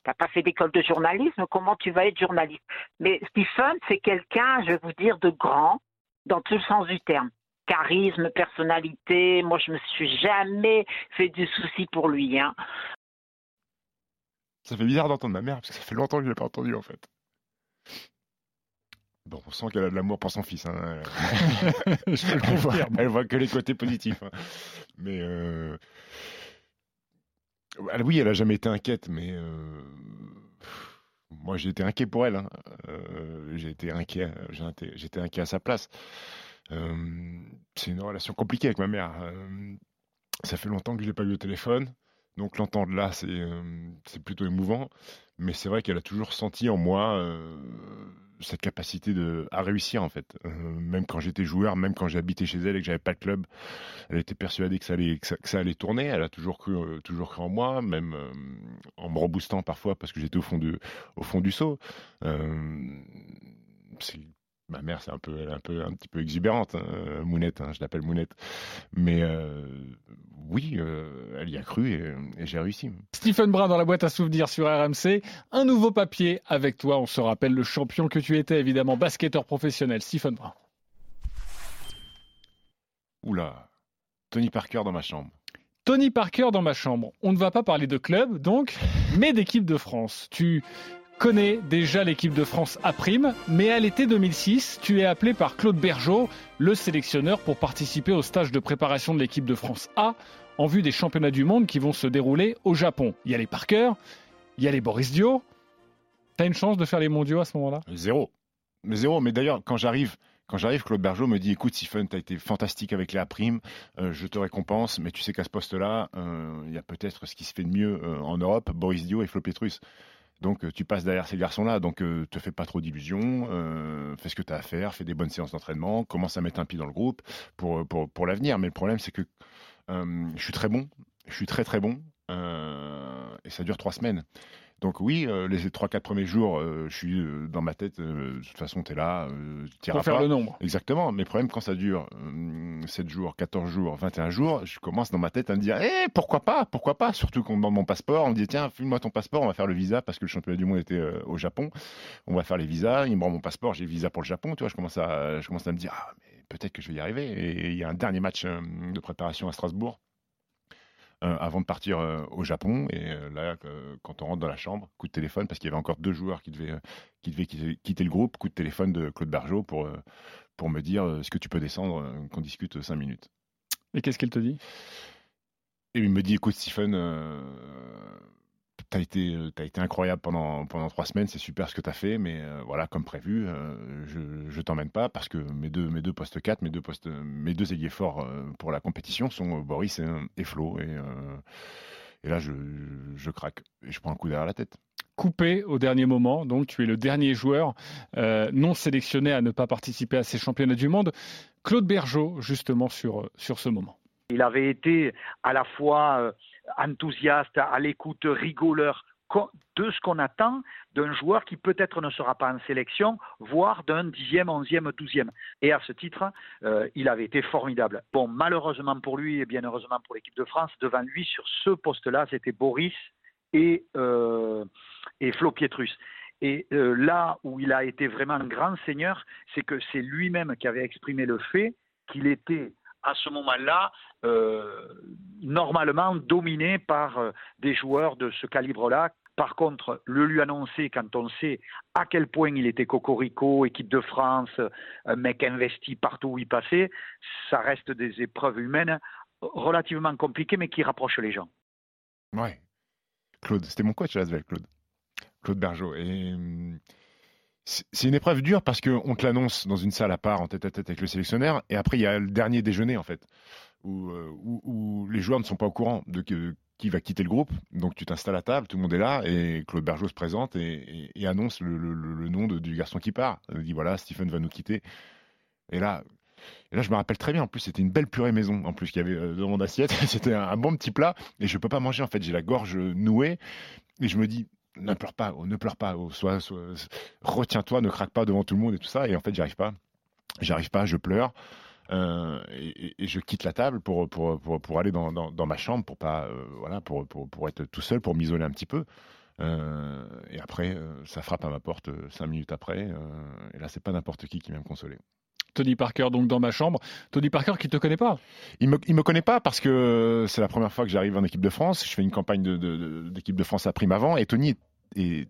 n'as pas fait d'école de journalisme, comment tu vas être journaliste? Mais Stephen, c'est quelqu'un, je vais vous dire, de grand, dans tout le sens du terme. Charisme, personnalité, moi je me suis jamais fait du souci pour lui. Hein. Ça fait bizarre d'entendre ma mère, parce que ça fait longtemps que je ne l'ai pas entendu en fait. Bon, on sent qu'elle a de l'amour pour son fils. Hein. je le vois, elle voit que les côtés positifs. Hein. Mais euh, oui, elle a jamais été inquiète, mais euh, moi j'ai été inquiet pour elle. Hein. Euh, j'ai été inquiet, j'étais inquiet à sa place. Euh, c'est une relation compliquée avec ma mère. ça fait longtemps que je l'ai pas eu au téléphone, donc l'entendre là, c'est plutôt émouvant. Mais c'est vrai qu'elle a toujours senti en moi cette capacité de, à réussir en fait. Euh, même quand j'étais joueur, même quand j'habitais chez elle et que j'avais pas de club, elle était persuadée que ça allait, que ça, allait tourner. Elle a toujours cru, euh, toujours cru en moi, même euh, en me reboostant parfois parce que j'étais au fond du, au fond du c'est ma mère, c'est un peu, un peu, un petit peu exubérante, hein, Mounette, hein, je l'appelle Mounette. Mais euh, oui, euh, elle y a cru et, j'ai réussi. Stephen Brun dans la boîte à souvenirs sur RMC. Un nouveau papier avec toi. On se rappelle le champion que tu étais, évidemment, basketteur professionnel. Stephen Brun. Oula, Tony Parker dans ma chambre. Tony Parker dans ma chambre. On ne va pas parler de club, donc, mais d'équipe de France. Tu connais déjà l'équipe de France à prime, mais à l'été 2006, tu es appelé par Claude Bergeau, le sélectionneur, pour participer au stage de préparation de l'équipe de France A en vue des championnats du monde qui vont se dérouler au Japon. Il y a les Parker, il y a les Boris Dio. T'as une chance de faire les mondiaux à ce moment-là? Zéro. Mais zéro. Mais d'ailleurs, quand j'arrive, quand j'arrive, Claude Bergeau me dit écoute, Siphon, tu as été fantastique avec les A prime, euh, je te récompense, mais tu sais qu'à ce poste-là, euh, il y a peut-être ce qui se fait de mieux euh, en Europe, Boris Dio et Flo Petrus. Donc euh, tu passes derrière ces garçons-là, donc euh, te fais pas trop d'illusions, euh, fais ce que tu as à faire, fais des bonnes séances d'entraînement, commence à mettre un pied dans le groupe pour, l'avenir. Mais le problème, c'est que je suis très bon, je suis très très bon, et ça dure trois semaines. Donc oui, euh, les 3-4 premiers jours, euh, je suis euh, dans ma tête, de toute façon, tu es là, tu Pour faire le nombre. Exactement, mais le problème, quand ça dure 7 jours, 14 jours, 21 jours, je commence dans ma tête à me dire, eh, pourquoi pas, pourquoi pas? Surtout qu'on me demande mon passeport, on me dit, tiens, filme-moi ton passeport, on va faire le visa, parce que le championnat du monde était au Japon, on va faire les visas, il me rend mon passeport, j'ai le visa pour le Japon, tu vois, je commence à, je commence à me dire, ah, mais peut-être que je vais y arriver. Et il y a un dernier match de préparation à Strasbourg avant de partir euh, au Japon. Et euh, là, quand on rentre dans la chambre, coup de téléphone, parce qu'il y avait encore deux joueurs qui devaient, qui devaient quitter le groupe, coup de téléphone de Claude Bergeau pour, pour me dire est-ce que tu peux descendre, qu'on discute cinq minutes. Et qu'est-ce qu'il te dit? Et il me dit écoute, Stephen, as été, euh, as été incroyable pendant, pendant trois semaines, c'est super ce que tu as fait, mais euh, voilà, comme prévu, euh, je ne t'emmène pas parce que mes deux, mes deux postes 4, mes deux, postes, mes deux ailiers forts pour la compétition sont Boris et, et Flo. Et, et là, je, je, craque et je prends un coup derrière la tête. Coupé au dernier moment, donc tu es le dernier joueur non sélectionné à ne pas participer à ces championnats du monde. Claude Bergeau, justement, sur, sur ce moment. Il avait été à la fois euh, enthousiaste, à l'écoute, rigoleur de ce qu'on attend d'un joueur qui peut-être ne sera pas en sélection, voire d'un dixième, onzième, douzième. Et à ce titre, euh, il avait été formidable. Bon, malheureusement pour lui et bien heureusement pour l'équipe de France, devant lui sur ce poste-là, c'était Boris et, euh, et Flo Pietrus. Et euh, là où il a été vraiment un grand seigneur, c'est que c'est lui-même qui avait exprimé le fait qu'il était à ce moment-là euh, normalement dominé par euh, des joueurs de ce calibre-là. Par contre, le lui annoncer quand on sait à quel point il était cocorico, équipe de France, un mec investi partout où il passait, ça reste des épreuves humaines relativement compliquées mais qui rapprochent les gens. Ouais. Claude, c'était mon coach à Claude. Claude Bergeau. Et hum, c'est une épreuve dure parce qu'on te l'annonce dans une salle à part en tête à tête avec le sélectionneur et après il y a le dernier déjeuner en fait où, euh, les joueurs ne sont pas au courant de qui va quitter le groupe. Donc tu t'installes à table, tout le monde est là et Claude Bergeau se présente et, annonce le, nom du garçon qui part. Il dit voilà, Stephen va nous quitter. Et là, et là, je me rappelle très bien. En plus, c'était une belle purée maison. En plus, qu'il y avait euh, dans mon assiette. c'était un, bon petit plat. Et je peux pas manger. En fait, j'ai la gorge nouée. Et je me dis, ne pleure pas, oh, ne pleure pas, oh, soit, retiens-toi, ne craque pas devant tout le monde et tout ça. Et en fait, j'arrive pas, j'arrive pas, je pleure. Euh, et, je quitte la table pour, aller dans, ma chambre pour pas euh, voilà pour, pour, être tout seul pour m'isoler un petit peu euh, et après ça frappe à ma porte cinq minutes après et là c'est pas n'importe qui qui vient me consoler Tony Parker donc dans ma chambre. Tony Parker qui te connaît pas? Il me, me connaît pas parce que c'est la première fois que j'arrive en équipe de France. Je fais une campagne d'équipe de, France à prime avant et Tony est,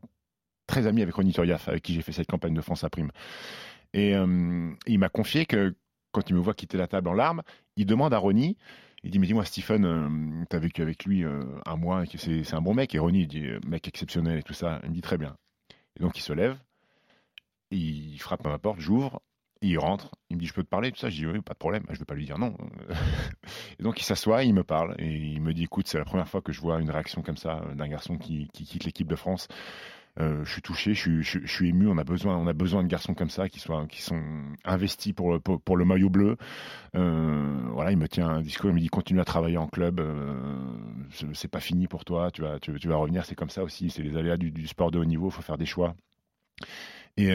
très ami avec Ronny Turiaf avec qui j'ai fait cette campagne de France à prime. Et euh, il m'a confié que quand il me voit quitter la table en larmes, il demande à Ronny, il dit mais dis-moi Stephen, euh, tu as vécu avec lui euh, un mois, c'est un bon mec. Et Ronny il dit mec exceptionnel et tout ça. Il me dit très bien. Et donc il se lève, il frappe à ma porte, j'ouvre il rentre, il me dit je peux te parler, tout ça. Je dis oui, pas de problème, je ne vais pas lui dire non. et donc il s'assoit, il me parle et il me dit écoute, c'est la première fois que je vois une réaction comme ça d'un garçon qui, quitte l'équipe de France. Euh, je suis touché, je suis, ému. On a besoin, on a besoin de garçons comme ça qui soient, qui sont investis pour le, pour, le maillot bleu. Euh, voilà, il me tient un discours, il me dit continue à travailler en club. Euh, c'est pas fini pour toi, tu vas, tu, vas revenir. C'est comme ça aussi. C'est les aléas du, du, sport de haut niveau. Il faut faire des choix. Et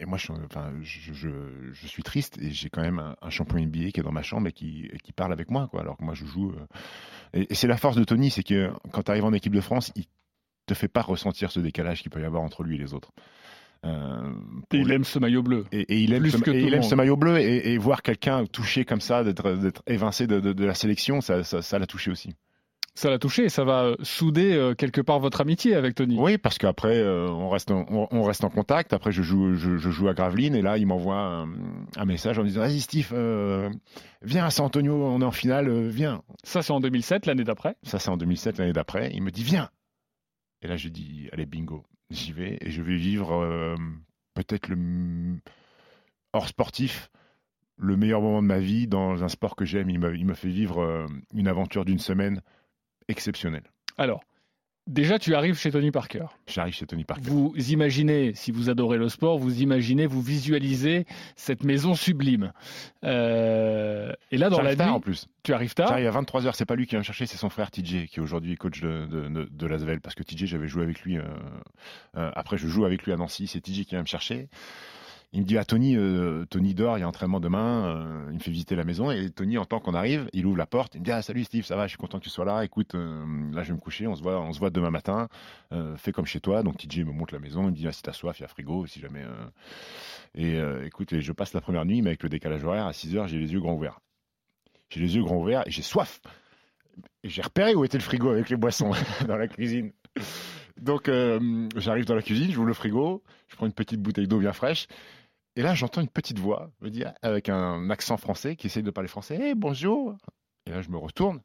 et moi, je, enfin, je, je, suis triste et j'ai quand même un, champion NBA qui est dans ma chambre et qui, qui parle avec moi, quoi. Alors que moi, je joue. Euh, et, c'est la force de Tony, c'est que quand tu arrives en équipe de France, il te fait pas ressentir ce décalage qu'il peut y avoir entre lui et les autres. Euh, et il aime ce maillot bleu. Et, il aime, ce, il aime ce maillot bleu et, voir quelqu'un touché comme ça, d'être évincé de, de, la sélection, ça l'a ça, ça touché aussi ça l'a touché et ça va euh, souder euh, quelque part votre amitié avec Tony. Oui, parce qu'après euh, on reste en, on, reste en contact. Après je joue je, joue à Gravelines et là il m'envoie un, message en disant vas-y Steve viens à San Antonio on est en finale viens. Ça c'est en 2007 l'année d'après. Ça c'est en 2007 l'année d'après. Il me dit viens. Et là je dis allez bingo j'y vais et je vais vivre peut-être le hors sportif le meilleur moment de ma vie dans un sport que j'aime. Il me, il me fait vivre une aventure d'une semaine exceptionnel. Alors, déjà, tu arrives chez Tony Parker. J'arrive chez Tony Parker. Vous imaginez, si vous adorez le sport, vous imaginez, vous visualisez cette maison sublime. Euh, et là, dans la tard, nuit, en plus. Tu arrives tard. J'arrive à 23h. C'est pas lui qui vient me chercher, c'est son frère TJ qui est aujourd'hui coach de, de, de, Lasvel. Parce que TJ, j'avais joué avec lui. Euh, euh, après, je joue avec lui à Nancy. C'est TJ qui vient me chercher. Il me dit à ah, Tony, euh, Tony dort, il y a entraînement demain. Euh, il me fait visiter la maison et Tony, en tant qu'on arrive, il ouvre la porte. Il me dit ah, salut Steve, ça va, je suis content que tu sois là. Écoute, euh, là je vais me coucher, on se voit, on voit demain matin. fais comme chez toi. Donc TJ me montre la maison, il me dit ah, si t'as soif, il y a frigo, si jamais. Et écoute, je passe la première nuit, mais avec le décalage horaire à 6 heures, j'ai les yeux grands ouverts. J'ai les yeux grands ouverts et j'ai soif. Et j'ai repéré où était le frigo avec les boissons dans la cuisine. Donc j'arrive dans la cuisine, j'ouvre le frigo, je prends une petite bouteille d'eau bien fraîche et là, j'entends une petite voix me dire, avec un accent français qui essaye de parler français Hé, bonjour Et là, je me retourne.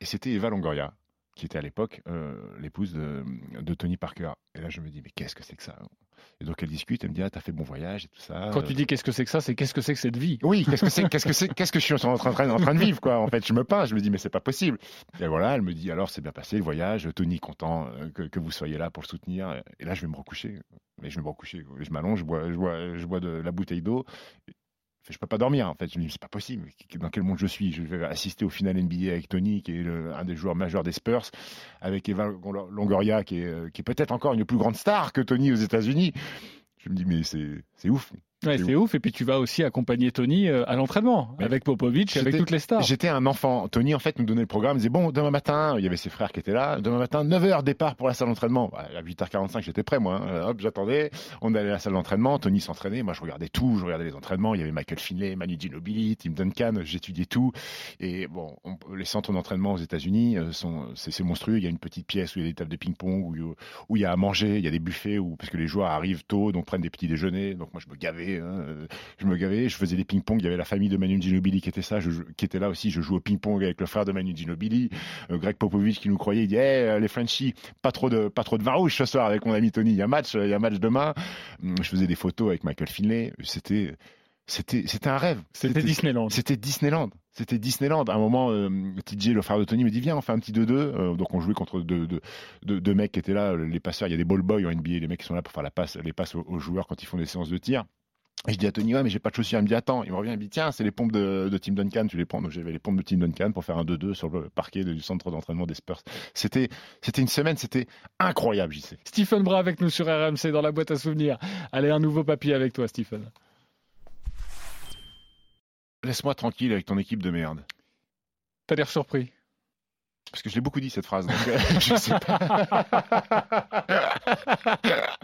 Et c'était Eva Longoria, qui était à l'époque euh, l'épouse de, de, Tony Parker. Et là, je me dis Mais qu'est-ce que c'est que ça? Et donc elle discute, elle me dit ah t'as fait bon voyage et tout ça. Quand tu dis qu'est-ce que c'est que ça, c'est qu'est-ce que c'est que cette vie? Oui, qu'est-ce que c'est, qu'est-ce que c'est, qu'est-ce que je suis en train, en train de vivre quoi? En fait, je me peins, je me dis mais c'est pas possible. Et voilà, elle me dit alors c'est bien passé le voyage, Tony content euh, que, vous soyez là pour le soutenir. Et là je vais me recoucher, mais je me recoucher, je m'allonge, je bois, je bois, je bois de la bouteille d'eau. je peux pas dormir en fait. Je me dis c'est pas possible. Dans quel monde je suis? Je vais assister au final NBA avec Tony, qui est un des joueurs majeurs des Spurs, avec Eva Longoria, est, qui est peut-être encore une plus grande star que Tony aux États-Unis. Je me dis mais c'est ouf. Ouais, c'est ouf. Et puis tu vas aussi accompagner Tony euh, à l'entraînement avec Popovic, avec toutes les stars. J'étais un enfant. Tony, en fait, nous donnait le programme. Il disait Bon, demain matin, il y avait ses frères qui étaient là. Demain matin, 9h, départ pour la salle d'entraînement. À 8h45, j'étais prêt, moi. Hein. Hop, j'attendais. On allait à la salle d'entraînement. Tony s'entraînait. Moi, je regardais tout. Je regardais les entraînements. Il y avait Michael Finlay, Manu Ginobili, Tim Duncan. J'étudiais tout. Et bon, les centres d'entraînement aux États-Unis euh, sont, c'est monstrueux. Il y a une petite pièce où il y a des tables de ping-pong, où, où, il y a à manger. Il y a des buffets où, parce que les joueurs arrivent tôt, donc prennent des petits déjeuners. Donc moi, je me gavais. Hein je me gavais, je faisais des ping-pong. Il y avait la famille de Manu Ginobili qui était ça, qui était là aussi. Je jouais au ping-pong avec le frère de Manu Ginobili, euh, Greg Popovich qui nous croyait. Il dit hey, les Frenchies, pas trop de pas trop de vin rouge ce soir avec mon ami Tony. Il y a match, il y a match demain. Je faisais des photos avec Michael Finlay. C'était c'était c'était un rêve. C'était Disneyland. C'était Disneyland. C'était Disneyland. À un moment, euh, TJ, le frère de Tony, me dit Viens, on fait un petit 2-2. Euh, donc, on jouait contre deux, deux, deux, mecs qui étaient là, les passeurs. Il y a des ball boys en NBA, les mecs qui sont là pour faire la passe, les passes aux joueurs quand ils font des séances de tir. Et je dis à Tony, ouais, mais j'ai pas de chaussures. Il me dit, attends. Il me revient, il me dit, tiens, c'est les pompes de, de Tim Duncan, tu les prends. Donc j'avais les pompes de Tim Duncan pour faire un 2-2 sur le parquet du centre d'entraînement des Spurs. C'était, c'était une semaine, c'était incroyable, j'y sais. Stephen Bras avec nous sur RMC dans la boîte à souvenirs. Allez, un nouveau papier avec toi, Stephen. Laisse-moi tranquille avec ton équipe de merde. T'as l'air surpris. Parce que je l'ai beaucoup dit cette phrase. Euh, sais pas.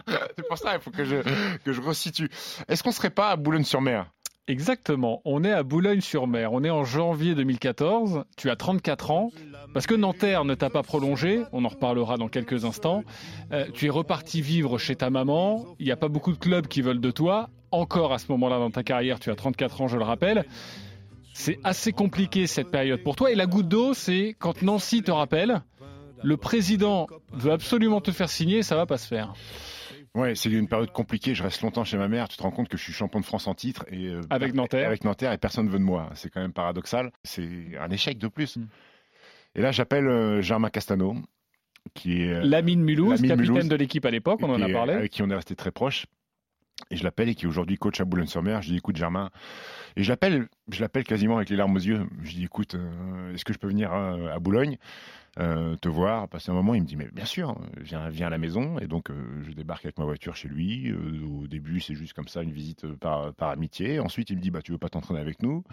C'est pour ça, il faut que je, que je resitue. Est-ce qu'on serait pas à Boulogne-sur-Mer? Exactement, on est à Boulogne-sur-Mer, on est en janvier 2014, tu as 34 ans, parce que Nanterre ne t'a pas prolongé, on en reparlera dans quelques instants, euh, tu es reparti vivre chez ta maman, il n'y a pas beaucoup de clubs qui veulent de toi, encore à ce moment-là dans ta carrière, tu as 34 ans je le rappelle, c'est assez compliqué cette période pour toi. Et la goutte d'eau, c'est quand Nancy te rappelle, le président veut absolument te faire signer, ça va pas se faire. Ouais, c'est une période compliquée. Je reste longtemps chez ma mère. Tu te rends compte que je suis champion de France en titre et euh, avec Nanterre, avec Nanterre et personne ne veut de moi. C'est quand même paradoxal. C'est un échec de plus. Hmm. Et là, j'appelle euh, Germain Castano, qui est euh, Lamine Mulhouse, capitaine de l'équipe à l'époque. On en a parlé. Avec qui on est resté très proche. Et je l'appelle et qui est aujourd'hui coach à Boulogne-sur-Mer. Je dis écoute Germain, et je l'appelle, je l'appelle quasiment avec les larmes aux yeux. Je dis écoute, euh, est-ce que je peux venir à, Boulogne euh, te voir? Passer un moment Il me dit mais bien sûr, viens, viens à la maison. Et donc euh, je débarque avec ma voiture chez lui. au début c'est juste comme ça une visite par, par amitié. Ensuite il me dit bah tu veux pas t'entraîner avec nous?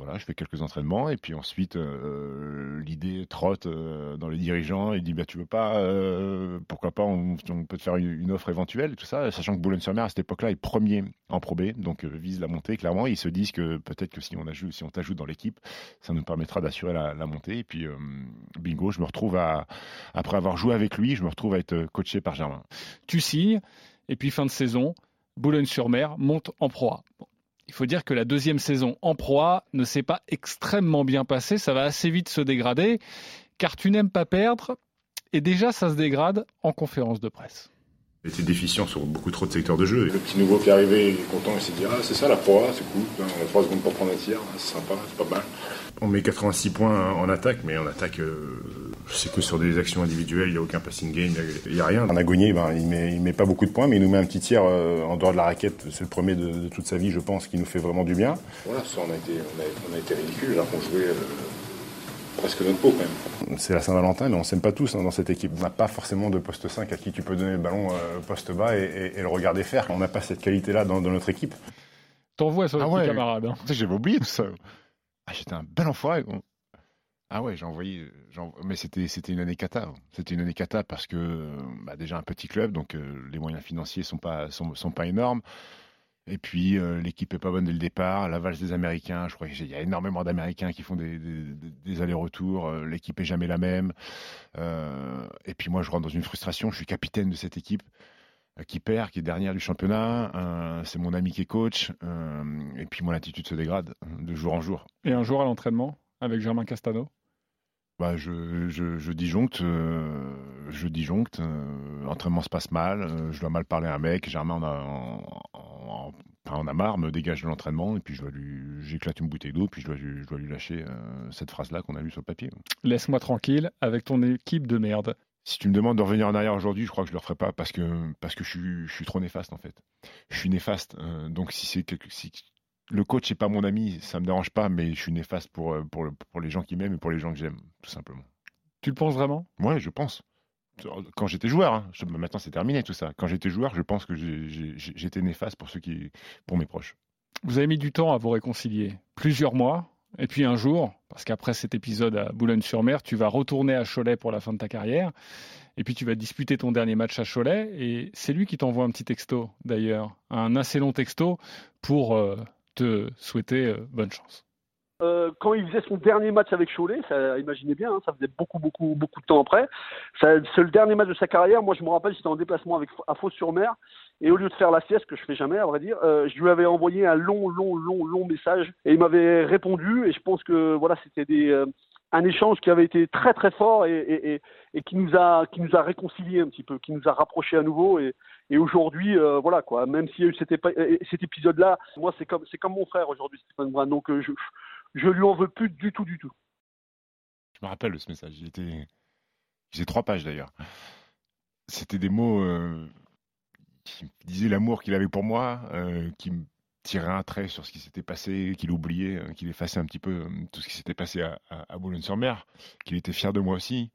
Voilà, je fais quelques entraînements et puis ensuite euh, l'idée trotte euh, dans les dirigeants et dit bah tu veux pas, euh, pourquoi pas, on, peut te faire une, offre éventuelle, tout ça, sachant que Boulogne-sur-Mer à cette époque-là est premier en Pro B, donc vise la montée clairement. Ils se disent que peut-être que si on ajoute, si on t'ajoute dans l'équipe, ça nous permettra d'assurer la, montée. Et puis bingo, je me retrouve à après avoir joué avec lui, je me retrouve à être coaché par Germain. Tu signes et puis fin de saison, Boulogne-sur-Mer monte en proie. Il faut dire que la deuxième saison en proie ne s'est pas extrêmement bien passée. Ça va assez vite se dégrader, car tu n'aimes pas perdre. Et déjà, ça se dégrade en conférence de presse. Il était déficient sur beaucoup trop de secteurs de jeu. Le petit nouveau qui est arrivé, il est content, il s'est dit Ah, c'est ça la proie, c'est cool, on a 3 secondes pour prendre un tir, c'est sympa, c'est pas mal. On met 86 points en attaque, mais on attaque euh, je sais que sur des actions individuelles, il n'y a aucun passing game, il n'y a, rien. En agonie, ben, il met, met pas beaucoup de points, mais il nous met un petit tir euh, en dehors de la raquette. C'est le premier de, toute sa vie, je pense, qui nous fait vraiment du bien. Voilà, ça, on a été, on a, été ridicule, là, qu'on jouait euh, presque notre peau, quand même. C'est la Saint-Valentin, mais on s'aime pas tous hein, dans cette équipe. On n'a pas forcément de poste 5 à qui tu peux donner le ballon euh, poste bas et, le regarder faire. On n'a pas cette qualité-là dans, notre équipe. T'envoies sur ah ouais, camarade. Hein. J'avais oublié tout ça. Ah, J'étais un bel enfoiré. Ah ouais, j'ai envoyé, mais c'était c'était une année cata. C'était une année cata parce que bah déjà un petit club, donc euh, les moyens financiers sont pas sont, sont pas énormes. Et puis euh, l'équipe est pas bonne dès le départ. La valse des Américains, je crois qu'il y a énormément d'Américains qui font des, des, allers-retours. Euh, l'équipe est jamais la même. et puis moi, je rentre dans une frustration. Je suis capitaine de cette équipe qui perd, qui est dernière du championnat. c'est mon ami qui est coach. et puis mon attitude se dégrade de jour en jour. Et un jour à l'entraînement avec Germain Castano? Bah, je, je, je disjoncte, euh, je disjoncte, euh, l'entraînement se passe mal, euh, je dois mal parler à un mec, Germain on a, on, a marre, me dégage de l'entraînement, et puis je dois lui, j'éclate une bouteille d'eau, puis je dois, je dois lui lâcher cette phrase-là qu'on a lue sur le papier. Laisse-moi tranquille avec ton équipe de merde. Si tu me demandes de revenir en arrière aujourd'hui, je crois que je le referai pas parce que parce que je suis, je suis trop néfaste en fait. Je suis néfaste. donc si c'est quelque, si le coach n'est pas mon ami, ça me dérange pas, mais je suis néfaste pour, pour, pour les gens qui m'aiment et pour les gens que j'aime, tout simplement. Tu le penses vraiment? Ouais, je pense. Quand j'étais joueur, hein, maintenant c'est terminé tout ça. Quand j'étais joueur, je pense que j'étais néfaste pour ceux qui, pour mes proches. Vous avez mis du temps à vous réconcilier, plusieurs mois, et puis un jour, parce qu'après cet épisode à Boulogne-sur-Mer, tu vas retourner à Cholet pour la fin de ta carrière. Et puis tu vas disputer ton dernier match à Cholet. Et c'est lui qui t'envoie un petit texto, d'ailleurs, un assez long texto pour euh, te souhaiter euh, bonne chance. Euh, quand il faisait son dernier match avec Cholet, ça, imaginez bien, hein, ça faisait beaucoup, beaucoup, beaucoup de temps après. C'est le dernier match de sa carrière. Moi, je me rappelle, j'étais en déplacement avec, à Fos-sur-Mer. Et au lieu de faire la sieste, que je fais jamais, à vrai dire, euh, je lui avais envoyé un long, long, long, long message. Et il m'avait répondu. Et je pense que voilà, c'était euh, un échange qui avait été très, très fort et, et, et, qui nous a, qui nous a réconciliés un petit peu, qui nous a rapprochés à nouveau. Et, aujourd'hui, euh, voilà quoi. Même s'il y a eu cet, cet épisode-là, moi, c'est comme, c'est comme mon frère aujourd'hui, Stéphane Brun. Donc, je je lui en veux plus du tout, du tout. Je me rappelle ce message. Il était, j'ai trois pages d'ailleurs. C'était des mots euh, qui disaient l'amour qu'il avait pour moi, euh, qui me tirait un trait sur ce qui s'était passé, qu'il oubliait, euh, qu'il effaçait un petit peu tout ce qui s'était passé à, à, Boulogne-sur-Mer, qu'il était fier de moi aussi,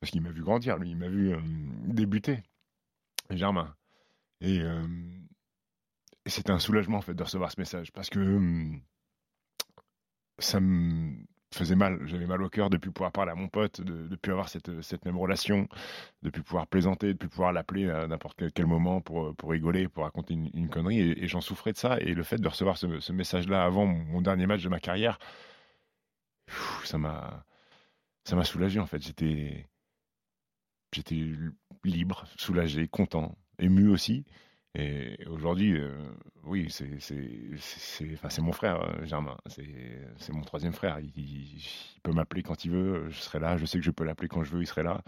parce qu'il m'a vu grandir, lui, il m'a vu débuter, Germain. Et, et c'était un soulagement en fait de recevoir ce message, parce que ça me faisait mal. J'avais mal au cœur de plus pouvoir parler à mon pote, de ne plus avoir cette, cette, même relation, de plus pouvoir plaisanter, de plus pouvoir l'appeler à n'importe quel, moment pour, pour rigoler, pour raconter une, connerie. Et, j'en souffrais de ça. Et le fait de recevoir ce, message-là avant mon, dernier match de ma carrière, ça m'a ça m'a soulagé en fait. J'étais j'étais libre, soulagé, content, ému aussi. Et aujourd'hui, euh, oui, c'est mon frère, euh, Germain. C'est mon troisième frère. Il, peut m'appeler quand il veut, je serai là. Je sais que je peux l'appeler quand je veux, il serait là.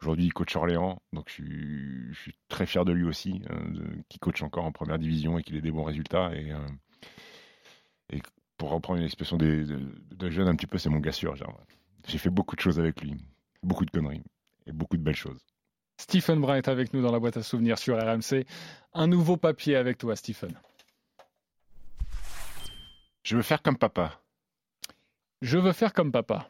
Aujourd'hui, il coach Orléans, donc je suis, très fier de lui aussi, euh, qui coach encore en première division et qu'il ait des bons résultats. Et, et pour reprendre une expression de, de, jeune un petit peu, c'est mon gars sûr, Germain. J'ai fait beaucoup de choses avec lui, beaucoup de conneries et beaucoup de belles choses. Stephen Brun est avec nous dans la boîte à souvenirs sur RMC. Un nouveau papier avec toi, Stephen. Je veux faire comme papa. Je veux faire comme papa.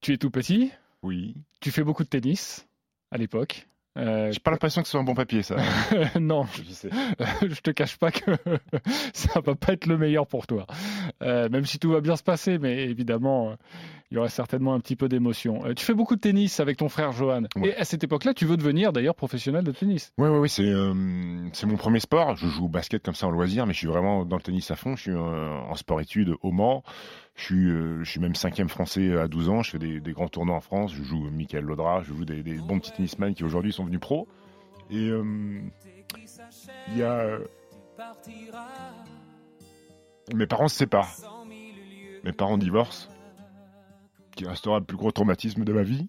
Tu es tout petit? Oui. Tu fais beaucoup de tennis à l'époque euh, J'ai pas l'impression que ce soit un bon papier, ça. non, je, sais. je te cache pas que ça va pas être le meilleur pour toi. Euh, même si tout va bien se passer, mais évidemment, il y aurait certainement un petit peu d'émotion. Euh, tu fais beaucoup de tennis avec ton frère Johan. Et à cette époque-là, tu veux devenir d'ailleurs professionnel de tennis. Oui, oui, oui. C'est euh, c'est mon premier sport. Je joue au basket comme ça en loisir, mais je suis vraiment dans le tennis à fond. Je suis en sport-études au Mans. Je suis, euh, je suis même cinquième français à 12 ans. Je fais des, grands tournois en France. Je joue Michael Laudra. Je joue des, bons petits tennisman qui aujourd'hui sont venus pros. Et il y a. Mes parents se séparent. Mes parents divorcent qui restera le plus gros traumatisme de ma vie.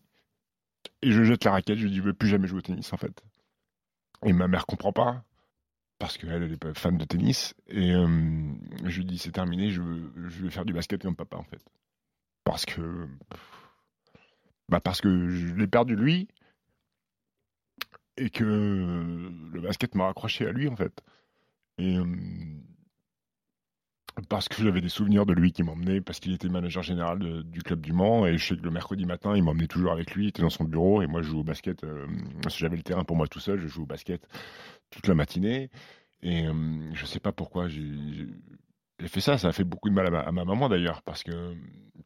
Et je jette la raquette, je dis, je veux plus jamais jouer au tennis, en fait. Et ma mère comprend pas, parce qu'elle, elle est fan de tennis. Et euh, je lui dis, c'est terminé, je je veux faire du basket comme papa, en fait. Parce que. Bah parce que je l'ai perdu lui. Et que le basket m'a accroché à lui, en fait. Et. Euh, parce que j'avais des souvenirs de lui qui m'emmenait, parce qu'il était manager général du club du Mans, et je sais que le mercredi matin, il m'emmenait toujours avec lui, il était dans son bureau, et moi je joue au basket, euh, j'avais le terrain pour moi tout seul, je joue au basket toute la matinée, et je sais pas pourquoi j'ai fait ça, ça a fait beaucoup de mal à ma, maman d'ailleurs, parce que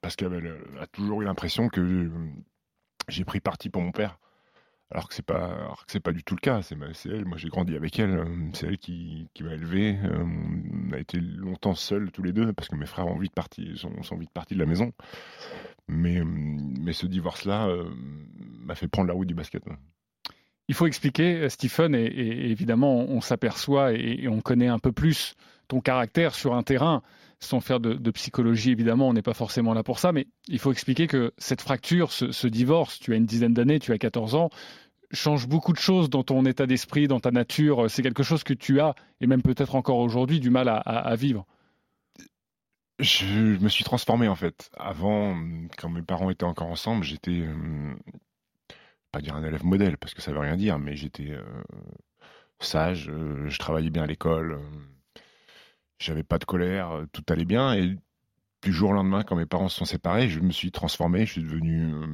parce qu'elle a toujours eu l'impression que j'ai pris parti pour mon père alors que c'est pas c'est pas du tout le cas c'est elle moi j'ai grandi avec elle c'est elle qui, m'a élevé on a été longtemps seuls tous les deux parce que mes frères ont vite parti sont, vite partis de la maison mais mais ce divorce là euh, m'a fait prendre la route du basket il faut expliquer Stephen et, évidemment on, s'aperçoit et, on connaît un peu plus ton caractère sur un terrain sans faire de, psychologie, évidemment, on n'est pas forcément là pour ça, mais il faut expliquer que cette fracture, ce, divorce, tu as une dizaine d'années, tu as 14 ans, change beaucoup de choses dans ton état d'esprit, dans ta nature. C'est quelque chose que tu as, et même peut-être encore aujourd'hui, du mal à, vivre. Je me suis transformé en fait. Avant, quand mes parents étaient encore ensemble, j'étais euh, pas dire un élève modèle parce que ça veut rien dire, mais j'étais euh, sage, euh, je travaillais bien à l'école, j'avais pas de colère, euh, tout allait bien. Et du jour au lendemain, quand mes parents se sont séparés, je me suis transformé. Je suis devenu euh,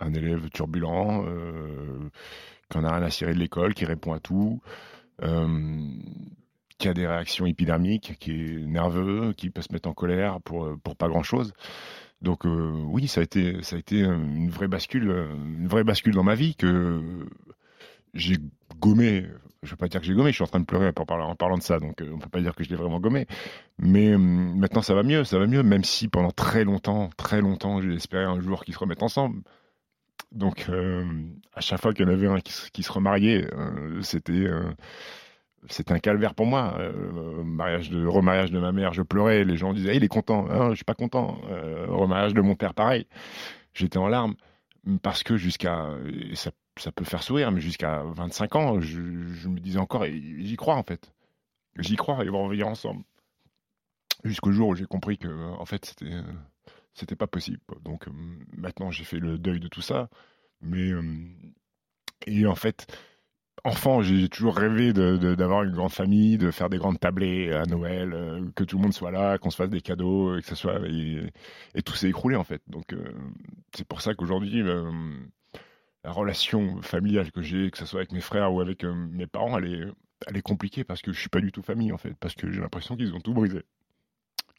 un élève turbulent, euh, qui en a rien à cirer de l'école, qui répond à tout, euh, qui a des réactions épidermiques, qui est nerveux, qui peut se mettre en colère pour, pour pas grand chose. Donc euh, oui, ça a été ça a été une vraie bascule, euh, une vraie bascule dans ma vie que j'ai gommé. Je veux pas dire que j'ai gommé, je suis en train de pleurer en parlant, en parlant de ça, donc euh, on peut pas dire que je l'ai vraiment gommé. Mais euh, maintenant ça va mieux, ça va mieux, même si pendant très longtemps, très longtemps, j'ai espéré un jour qu'ils se remettent ensemble. Donc euh, à chaque fois qu'il y en avait un qui, se- remariait, euh, c'était c'était un calvaire pour moi. Euh, mariage de remariage de ma mère, je pleurais. Les gens disaient il est content. Ah, je suis pas content. Euh, remariage de mon père, pareil. J'étais en larmes parce que jusqu'à et ça, peut faire sourire, mais jusqu'à 25 ans, je, me disais encore et j'y crois en fait. J'y crois. Ils vont revenir ensemble. Jusqu'au jour où j'ai compris que en fait c'était euh, c'était pas possible. Donc euh, maintenant j'ai fait le deuil de tout ça, mais et en fait enfant, j'ai toujours rêvé d'avoir une grande famille, de faire des grandes tablées à Noël, euh, que tout le monde soit là, qu'on se fasse des cadeaux, et que ça soit et, tout s'est écroulé en fait. Donc euh, c'est pour ça qu'aujourd'hui euh, la relation familiale que j'ai, que ce soit avec mes frères ou avec euh, mes parents, elle est elle est compliquée parce que je suis pas du tout famille en fait, parce que j'ai l'impression qu'ils ont tout brisé.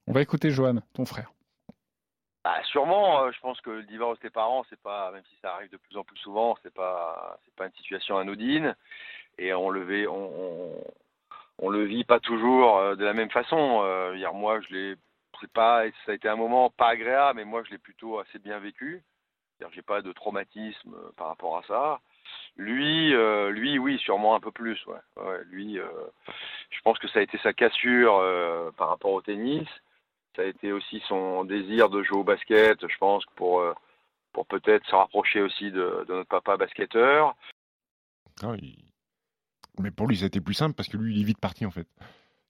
On va écouter Johan, ton frère. Bah, sûrement, euh, je pense que le divorce des parents, c'est pas, même si ça arrive de plus en plus souvent, c'est pas, c'est pas une situation anodine, et on le vit, on, le vit pas toujours euh, de la même façon. Euh, hier, moi, je l'ai, c'est pas, ça a été un moment pas agréable, mais moi, je l'ai plutôt assez bien vécu. C'est-à-dire, j'ai pas de traumatisme euh, par rapport à ça. Lui, euh, lui, oui, sûrement un peu plus. Ouais. Lui, euh, je pense que ça a été sa cassure euh, par rapport au tennis. Ça a été aussi son désir de jouer au basket, je pense, pour, euh, pour peut-être se rapprocher aussi de, de notre papa basketteur. Ah, il- Mais pour lui, ça a été plus simple parce que lui, il est vite parti en fait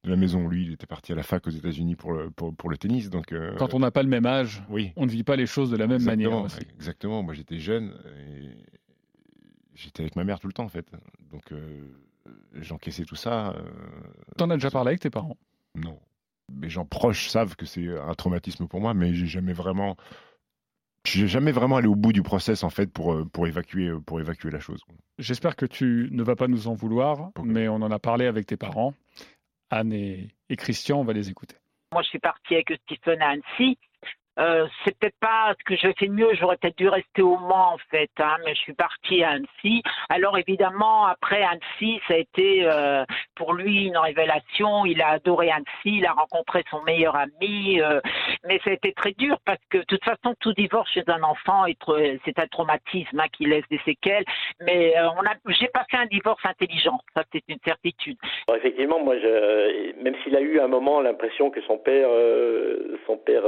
de la maison. Lui, il était parti à la fac aux États-Unis pour le, pour, pour le tennis. Donc, euh, Quand on n'a pas le même âge, oui, on ne vit pas les choses de la même manière. aussi. exactement. Moi, j'étais jeune et j'étais avec ma mère tout le temps en fait. Donc, euh, j'encaissais tout ça. euh, T'en as déjà parlé avec tes parents? Non. Mes gens proches savent que c'est un traumatisme pour moi, mais j'ai jamais vraiment. J'ai jamais vraiment allé au bout du process en fait pour, euh, pour, évacuer, pour évacuer la chose. J'espère que tu ne vas pas nous en vouloir, mais on en a parlé avec tes parents. Anne et, et Christian, on va les écouter. Moi, je suis partie avec Stephen à Annecy. Euh, c'est pas ce que j'ai fait de mieux. J'aurais peut-être dû rester au Mans, en fait, hein, mais je suis partie à Annecy. Alors, évidemment, après Annecy, ça a été euh, pour lui une révélation. Il a adoré Annecy. Il a rencontré son meilleur ami. euh, mais ça a été très dur parce que, de toute façon, tout divorce chez un enfant, c'est un traumatisme hein, qui laisse des séquelles. Mais euh, on a, j'ai pas fait un divorce intelligent. Ça, c'est une certitude. Effectivement, moi, je, même s'il a eu un moment l'impression que son père, euh, son père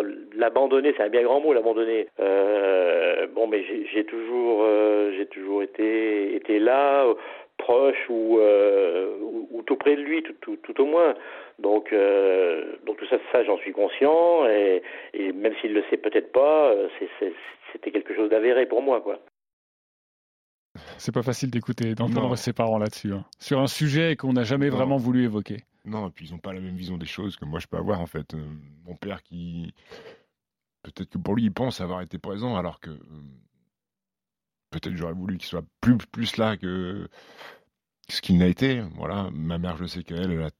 c'est un bien grand mot, l'abandonner. Euh, bon, mais j'ai toujours, euh, j'ai toujours été, été là, euh, proche ou, euh, ou, ou tout près de lui, tout, tout, tout au moins. Donc, euh, donc tout ça, ça j'en suis conscient, et, et même s'il le sait peut-être pas, c'était quelque chose d'avéré pour moi, quoi. C'est pas facile d'écouter, d'entendre ses parents là-dessus. hein. Sur un sujet qu'on n'a jamais Non. vraiment voulu évoquer. Non, et puis ils n'ont pas la même vision des choses que moi je peux avoir en fait. Euh, mon père qui. Peut-être que pour lui il pense avoir été présent alors que. euh, Peut-être j'aurais voulu qu'il soit plus, plus là que ce qu'il n'a été. Voilà, ma mère, je sais qu'elle, elle a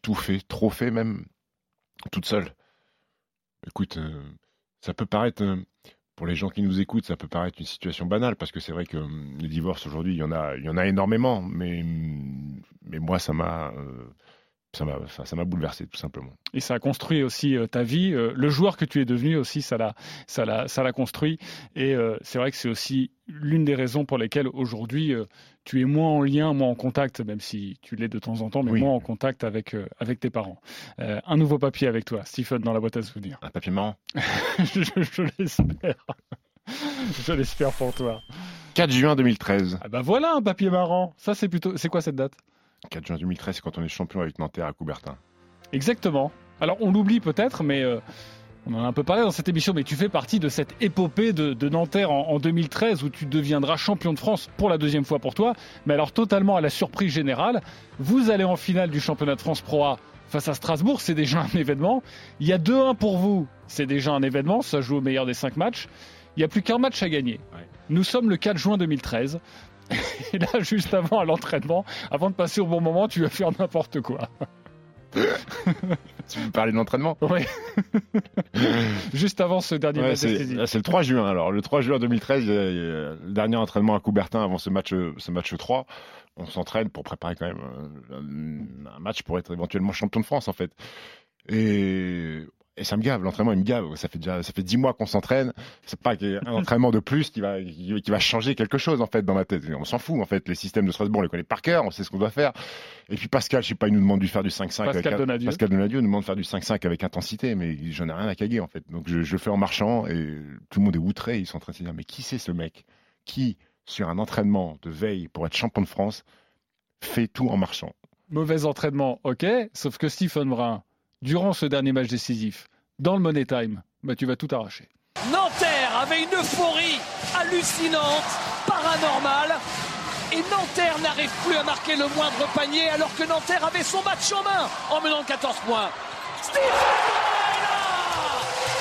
tout fait, trop fait même, toute seule. Écoute, euh, ça peut paraître, euh, pour les gens qui nous écoutent, ça peut paraître une situation banale, parce que c'est vrai que les divorces aujourd'hui, il y en a, y en a énormément, mais, mais moi, ça m'a, ça m'a, enfin, bouleversé, tout simplement. Et ça a construit aussi euh, ta vie. Euh, le joueur que tu es devenu aussi, ça l'a, ça construit. Et euh, c'est vrai que c'est aussi l'une des raisons pour lesquelles aujourd'hui tu es moins en lien, moins en contact, même si tu l'es de temps en temps, mais Oui. moins en contact avec, avec tes parents. Un nouveau papier avec toi, Stephen, dans la boîte à souvenirs. Un papier marrant. je, je l'espère. je l'espère pour toi. 4 juin 2013. Ah bah voilà un papier marrant. Ça c'est plutôt, c'est quoi cette date? 4 juin 2013, c'est quand on est champion avec Nanterre à Coubertin. Exactement. Alors on l'oublie peut-être, mais euh, on en a un peu parlé dans cette émission, mais tu fais partie de cette épopée de, de Nanterre en, en 2013 où tu deviendras champion de France pour la deuxième fois pour toi. Mais alors totalement à la surprise générale, vous allez en finale du championnat de France Pro A face à Strasbourg, c'est déjà un événement. Il y a 2-1 pour vous, c'est déjà un événement. Ça joue au meilleur des 5 matchs. Il n'y a plus qu'un match à gagner. Nous sommes le 4 juin 2013. Et là, juste avant à l'entraînement, avant de passer au bon moment, tu vas faire n'importe quoi. tu veux parler de l'entraînement? Oui. Juste avant ce dernier Ouais, match c'est le 3 juin. Alors, le 3 juin 2013, il y a- il y a le dernier entraînement à Coubertin avant ce match, ce match 3. On s'entraîne pour préparer quand même euh, un, un match pour être éventuellement champion de France, en fait. Et, et ça me gave, l'entraînement, il me gave. Ça fait déjà ça fait 10 mois qu'on s'entraîne. C'est pas un entraînement de plus qui va, qui, qui va changer quelque chose, en fait, dans ma tête. On s'en fout, en fait. Les systèmes de Strasbourg, on les connaît par cœur, on sait ce qu'on doit faire. Et puis Pascal, je sais pas, il nous demande de faire du 5-5. Pascal avec, Donadieu. Pascal Donadieu nous demande de faire du 5-5 avec intensité, mais j'en ai rien à caguer, en fait. Donc je, je le fais en marchant et tout le monde est outré. Ils sont en train de se dire, mais qui c'est ce mec qui, sur un entraînement de veille pour être champion de France, fait tout en marchant? Mauvais entraînement, ok. Sauf que Stephen Brun, durant ce dernier match décisif, dans le Money Time, bah, tu vas tout arracher. Nanterre avait une euphorie hallucinante, paranormale. Et Nanterre n'arrive plus à marquer le moindre panier alors que Nanterre avait son match en main en menant de 14 points. Stephen là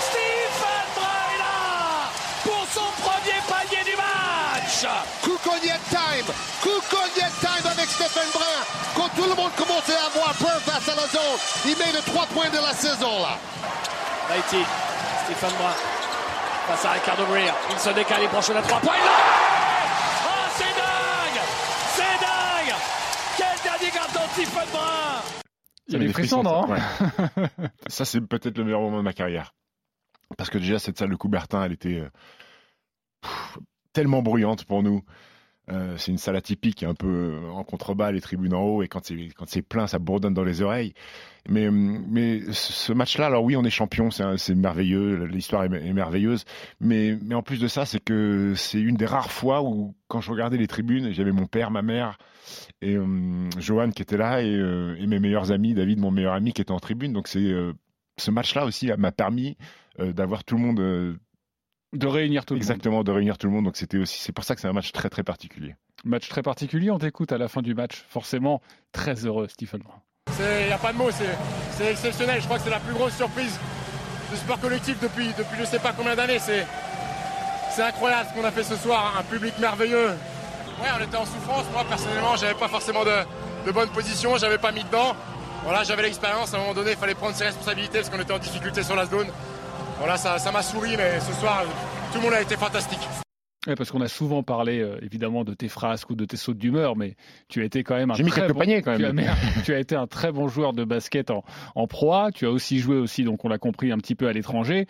Stephen là Pour son premier panier du match Couconier time Couconier time Stéphane Brun Quand tout le monde commençait à avoir peur face à la zone, il met le 3 points de la saison là. Haïti, Stéphane Brun face à Ricardo Breer. Il se décale, il branche la 3 points. L'a Oh, c'est dingue C'est dingue Quel dernier carton de Stéphane Brun Il des frissons, non ça. Ouais. Ça, c'est peut-être le meilleur moment de ma carrière. Parce que déjà, cette salle de Coubertin, elle était euh, pff, tellement bruyante pour nous. Euh, c'est une salle atypique, un peu euh, en contrebas, les tribunes en haut, et quand c'est quand c'est plein, ça bourdonne dans les oreilles. Mais hum, mais ce match-là, alors oui, on est champion, c'est merveilleux, l'histoire est, merveilleuse. Mais mais en plus de ça, c'est que c'est une des rares fois où quand je regardais les tribunes, j'avais mon père, ma mère et Johan qui était là et, euh, et mes meilleurs amis, David, mon meilleur ami, qui était en tribune. Donc c'est euh, ce match-là aussi m'a permis euh, d'avoir tout le monde. De réunir tout le Exactement, de réunir tout le monde. Donc c'était aussi, c'est pour ça que c'est un match très très particulier. monde. Match très particulier, on t'écoute à la fin du match. Forcément, très heureux, Stephen Brun. Il n'y a pas de mots, c'est exceptionnel. Je crois que c'est la plus grosse surprise du sport collectif depuis, depuis je sais pas combien d'années. C'est c'est incroyable ce qu'on a fait ce soir, un public merveilleux. Ouais, on était en souffrance. Moi, personnellement, j'avais pas forcément de, de bonne position, j'avais pas mis dedans. Voilà, j'avais l'expérience. À un moment donné, il fallait prendre ses responsabilités parce qu'on était en difficulté sur la zone. Voilà, ça ça m'a souri, mais ce soir, tout le monde a été fantastique. Ouais, parce qu'on a souvent parlé euh, évidemment de tes frasques ou de tes sautes d'humeur, mais tu as été quand même un J'ai mis très quelques bon- paniers, quand tu même. as- tu as été un très bon joueur de basket en, en proie. Tu as aussi joué aussi, donc on l'a compris, un petit peu à l'étranger.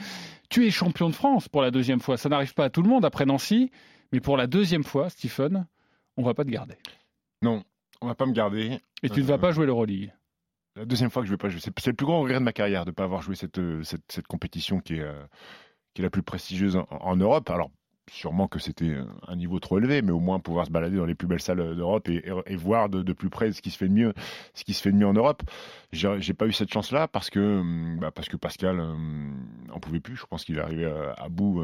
Tu es champion de France pour la deuxième fois. Ça n'arrive pas à tout le monde après Nancy, mais pour la deuxième fois, Stephen, on va pas te garder. Non, on va pas me garder. Et tu ne vas Euh, pas jouer l'Euroleague. La deuxième fois que je vais pas jouer. C'est le plus grand regret de ma carrière de ne pas avoir joué cette, euh, compétition qui est, euh, qui est la plus prestigieuse en, Europe. Alors, sûrement que c'était un niveau trop élevé, mais au moins pouvoir se balader dans les plus belles salles euh, d'Europe et, voir de, plus près ce qui se fait de mieux, ce qui se fait de mieux en Europe. J'ai pas eu cette chance-là parce que, hum, bah, parce que Pascal euh, en pouvait plus. Je pense qu'il est arrivé à, bout,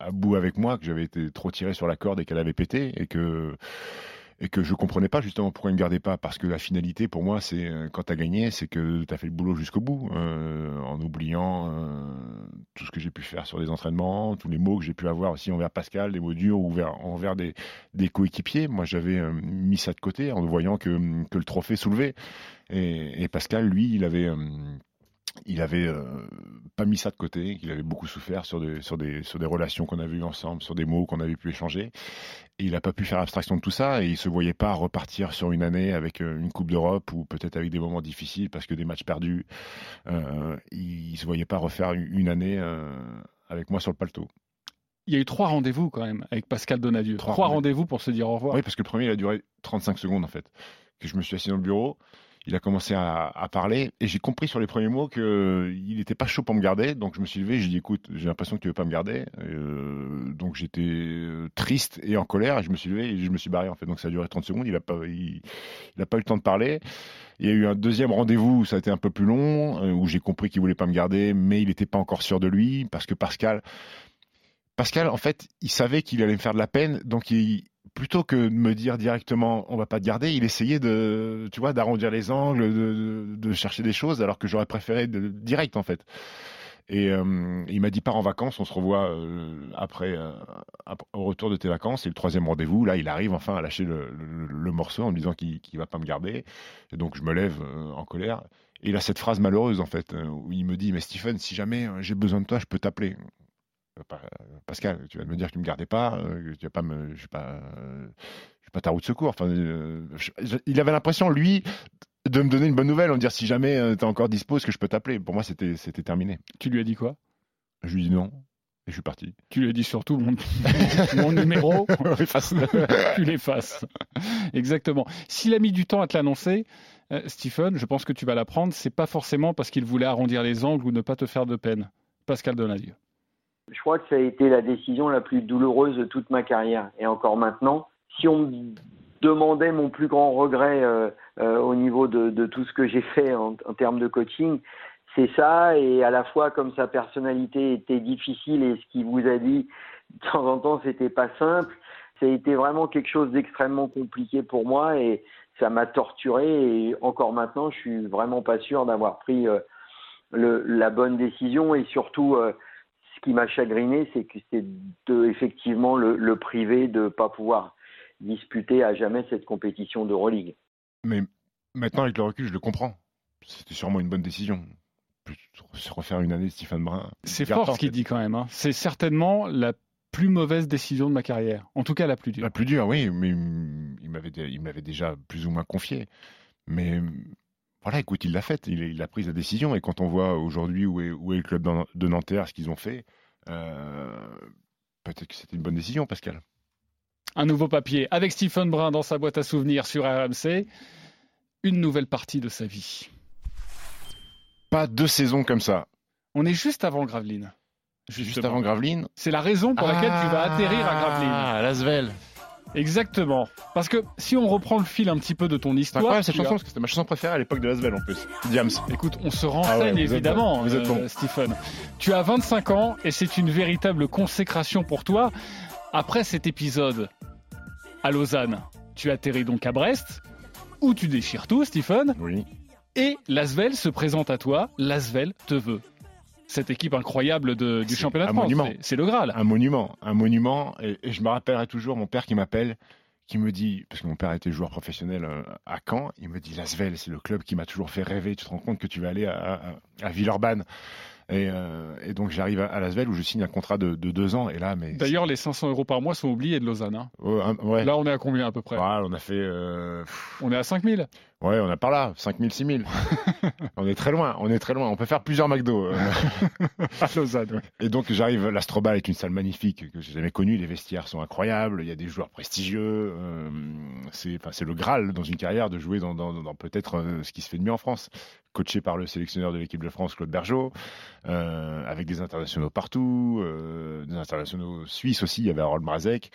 à bout avec moi, que j'avais été trop tiré sur la corde et qu'elle avait pété et que et que je comprenais pas justement pourquoi il ne gardait pas. Parce que la finalité pour moi c'est euh, quand tu as gagné c'est que tu as fait le boulot jusqu'au bout euh, en oubliant euh, tout ce que j'ai pu faire sur les entraînements tous les mots que j'ai pu avoir aussi envers Pascal des mots durs ou envers, envers des, coéquipiers. Moi j'avais mis ça de côté en voyant que, que le trophée soulevait. Et, Pascal lui il avait il avait pas mis ça de côté, qu'il avait beaucoup souffert sur des, sur des, sur des relations qu'on avait eues ensemble, sur des mots qu'on avait pu échanger. Et il n'a pas pu faire abstraction de tout ça et il se voyait pas repartir sur une année avec euh, une Coupe d'Europe ou peut-être avec des moments difficiles parce que des matchs perdus. Euh, il, il se voyait pas refaire une année euh, avec moi sur le paletot. Il y a eu trois rendez-vous quand même avec Pascal Donadieu. Trois, Trois rendez-vous pour se dire au revoir. Oui, parce que le premier, il a duré 35 secondes en fait. Que je me suis assis dans le bureau, il a commencé à, parler et j'ai compris sur les premiers mots qu'il n'était pas chaud pour me garder. Donc je me suis levé, j'ai dit écoute, j'ai l'impression que tu veux pas me garder. Euh, donc j'étais euh, triste et en colère et je me suis levé et je me suis barré en fait. Donc ça a duré 30 secondes, il a pas, il, pas eu le temps de parler. Il y a eu un deuxième rendez-vous où ça a été un peu plus long, euh, où j'ai compris qu'il voulait pas me garder, mais il n'était pas encore sûr de lui parce que Pascal, Pascal, en fait, il savait qu'il allait me faire de la peine, donc il, plutôt que de me dire directement on va pas te garder, il essayait de, tu vois, d'arrondir les angles, de, chercher des choses, alors que j'aurais préféré de, direct en fait. Et euh, il m'a dit pars en vacances, on se revoit euh, après, euh, au retour de tes vacances. Et le troisième rendez-vous, là, il arrive enfin à lâcher le, morceau en me disant qu'il va pas me garder. Et donc je me lève en colère. Et il a cette phrase malheureuse en fait, où il me dit mais Stephen, si jamais j'ai besoin de toi, je peux t'appeler. Pascal, tu vas me dire que tu me gardais pas, tu vas pas me, je suis pas, je suis pas ta roue de secours. Enfin, il avait l'impression lui de me donner une bonne nouvelle, en me dire si jamais tu es encore dispo, est-ce que je peux t'appeler? Pour moi, c'était c'était terminé. Tu lui as dit quoi? Je lui ai dit non. Et je suis parti. Tu lui as dit surtout mon, mon numéro, tu l'effaces. Exactement. S'il a mis du temps à te l'annoncer, euh, Stephen, je pense que tu vas l'apprendre. C'est pas forcément parce qu'il voulait arrondir les angles ou ne pas te faire de peine. Pascal Donadieu. Je crois que ça a été la décision la plus douloureuse de toute ma carrière. Et encore maintenant, si on me demandait mon plus grand regret euh, euh, au niveau de, de, tout ce que j'ai fait en, en, termes de coaching, c'est ça. Et à la fois, comme sa personnalité était difficile et ce qu'il vous a dit de temps en temps, c'était pas simple. Ça a été vraiment quelque chose d'extrêmement compliqué pour moi et ça m'a torturé. Et encore maintenant, je suis vraiment pas sûr d'avoir pris euh, le, la bonne décision et surtout euh, qui m'a chagriné, c'est que c'est de effectivement le, le priver de pas pouvoir disputer à jamais cette compétition d'Euroleague. Mais maintenant, avec le recul, je le comprends. C'était sûrement une bonne décision. Se refaire une année de Stephen Brun. C'est fort ce qu'il dit quand même. Hein. C'est certainement la plus mauvaise décision de ma carrière. En tout cas, la plus dure. La plus dure, oui. Mais il m'avait déjà plus ou moins confié. Mais voilà, écoute, il l'a faite. Il, il, a pris sa décision. Et quand on voit aujourd'hui où est, où est le club de Nanterre, ce qu'ils ont fait, euh, peut-être que c'était une bonne décision, Pascal un nouveau papier avec Stephen Brun dans sa boîte à souvenirs sur RMC. Une nouvelle partie de sa vie. Pas deux saisons comme ça. On est juste avant Gravelines. Juste avant Gravelines. C'est la raison pour laquelle tu vas atterrir à Gravelines. Ah, à Lasvel. Exactement. Parce que si on reprend le fil un petit peu de ton histoire. C'est cette chanson, parce que c'était ma chanson préférée à l'époque de Lasvel en plus. Diams. Écoute, on se renseigne ah ouais, évidemment, vous êtes bon. euh, Stephen. Tu as 25 ans et c'est une véritable consécration pour toi. Après cet épisode à Lausanne, tu atterris donc à Brest, où tu déchires tout, Stephen. Oui. Et Lasvel se présente à toi. Lasvel te veut. Cette équipe incroyable de, du championnat de France. C'est le Graal. Un monument. Un monument. Et, et je me rappellerai toujours mon père qui m'appelle, qui me dit, parce que mon père était joueur professionnel à Caen, il me dit Lasvel, c'est le club qui m'a toujours fait rêver. Tu te rends compte que tu vas aller à, à, à Villeurbanne. Et, euh, et, donc j'arrive à, à Lasvel où je signe un contrat de, de deux ans. Et là, mais d'ailleurs, les 500 euros par mois sont oubliés de Lausanne. Hein. Ouais, ouais. Là, on est à combien à peu près? Ouais, On a fait. Euh... On est à 5000 Ouais, on a par là, 5000, 6000. on est très loin, on est très loin. On peut faire plusieurs McDo. Euh... à Lausanne, ouais. Et donc j'arrive, l'Astrobal est une salle magnifique que j'ai jamais connue. Les vestiaires sont incroyables. Il y a des joueurs prestigieux. Euh, c'est, le Graal dans une carrière de jouer dans, dans, dans peut-être euh, ce qui se fait de mieux en France. Coaché par le sélectionneur de l'équipe de France, Claude Bergeau, euh, avec des internationaux partout, des internationaux suisses aussi. Il y avait Harold Mrazek.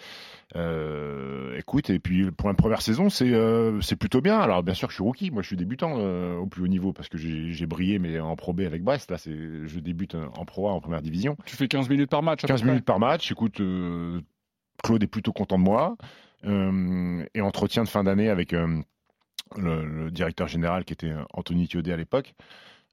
Écoute, et puis pour la première saison, c'est c'est plutôt bien. Alors bien sûr, je suis rookie. Moi, je suis débutant euh, au plus haut niveau parce que j'ai brillé, mais en Pro B avec Brest. Là, c'est je débute en Pro A en première division. Tu fais 15 minutes par match. 15 minutes par match. Écoute, euh, Claude est plutôt content de moi. Euh, et entretien de fin d'année avec le, le, directeur général qui était Anthony Thiodet à l'époque.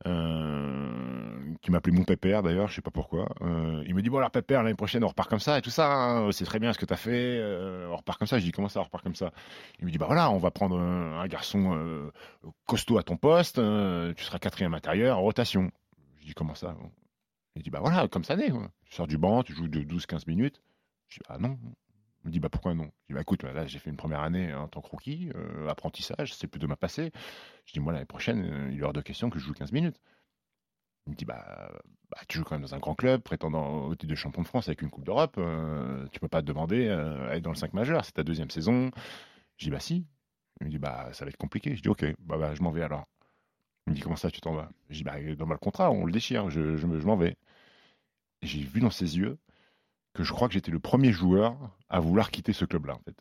Euh, qui m'appelait mon pépère d'ailleurs, je sais pas pourquoi. Euh, il me dit bon alors pépère l'année prochaine on repart comme ça et tout ça, hein, c'est très bien ce que tu as fait, euh, on repart comme ça. Je dis comment ça on repart comme ça? Il me dit bah voilà on va prendre un, garçon costaud à ton poste, tu seras quatrième intérieur en rotation. Je dis comment ça? Il dit bah voilà comme ça n'est. Tu sors du banc, tu joues de 12-15 minutes. Je dis ah non. Me dit bah pourquoi non? Je dis bah écoute là j'ai fait une première année en tant que rookie, euh, apprentissage, c'est plutôt ma passé. Je dis moi l'année prochaine euh, il y aura de questions que je joue 15 minutes. Il me dit bah, bah, tu joues quand même dans un grand club, prétendant au titre de champion de France avec une coupe d'Europe, euh, tu peux pas te demander euh, à dans le 5 majeur, c'est ta deuxième saison. Je dis bah si. Il me dit bah ça va être compliqué. Je dis ok bah, bah je m'en vais alors. Il me dit comment ça tu t'en vas? Je dis bah dans le contrat on le déchire, je, je, je m'en vais. J'ai vu dans ses yeux je crois que j'étais le premier joueur à vouloir quitter ce club-là, en fait.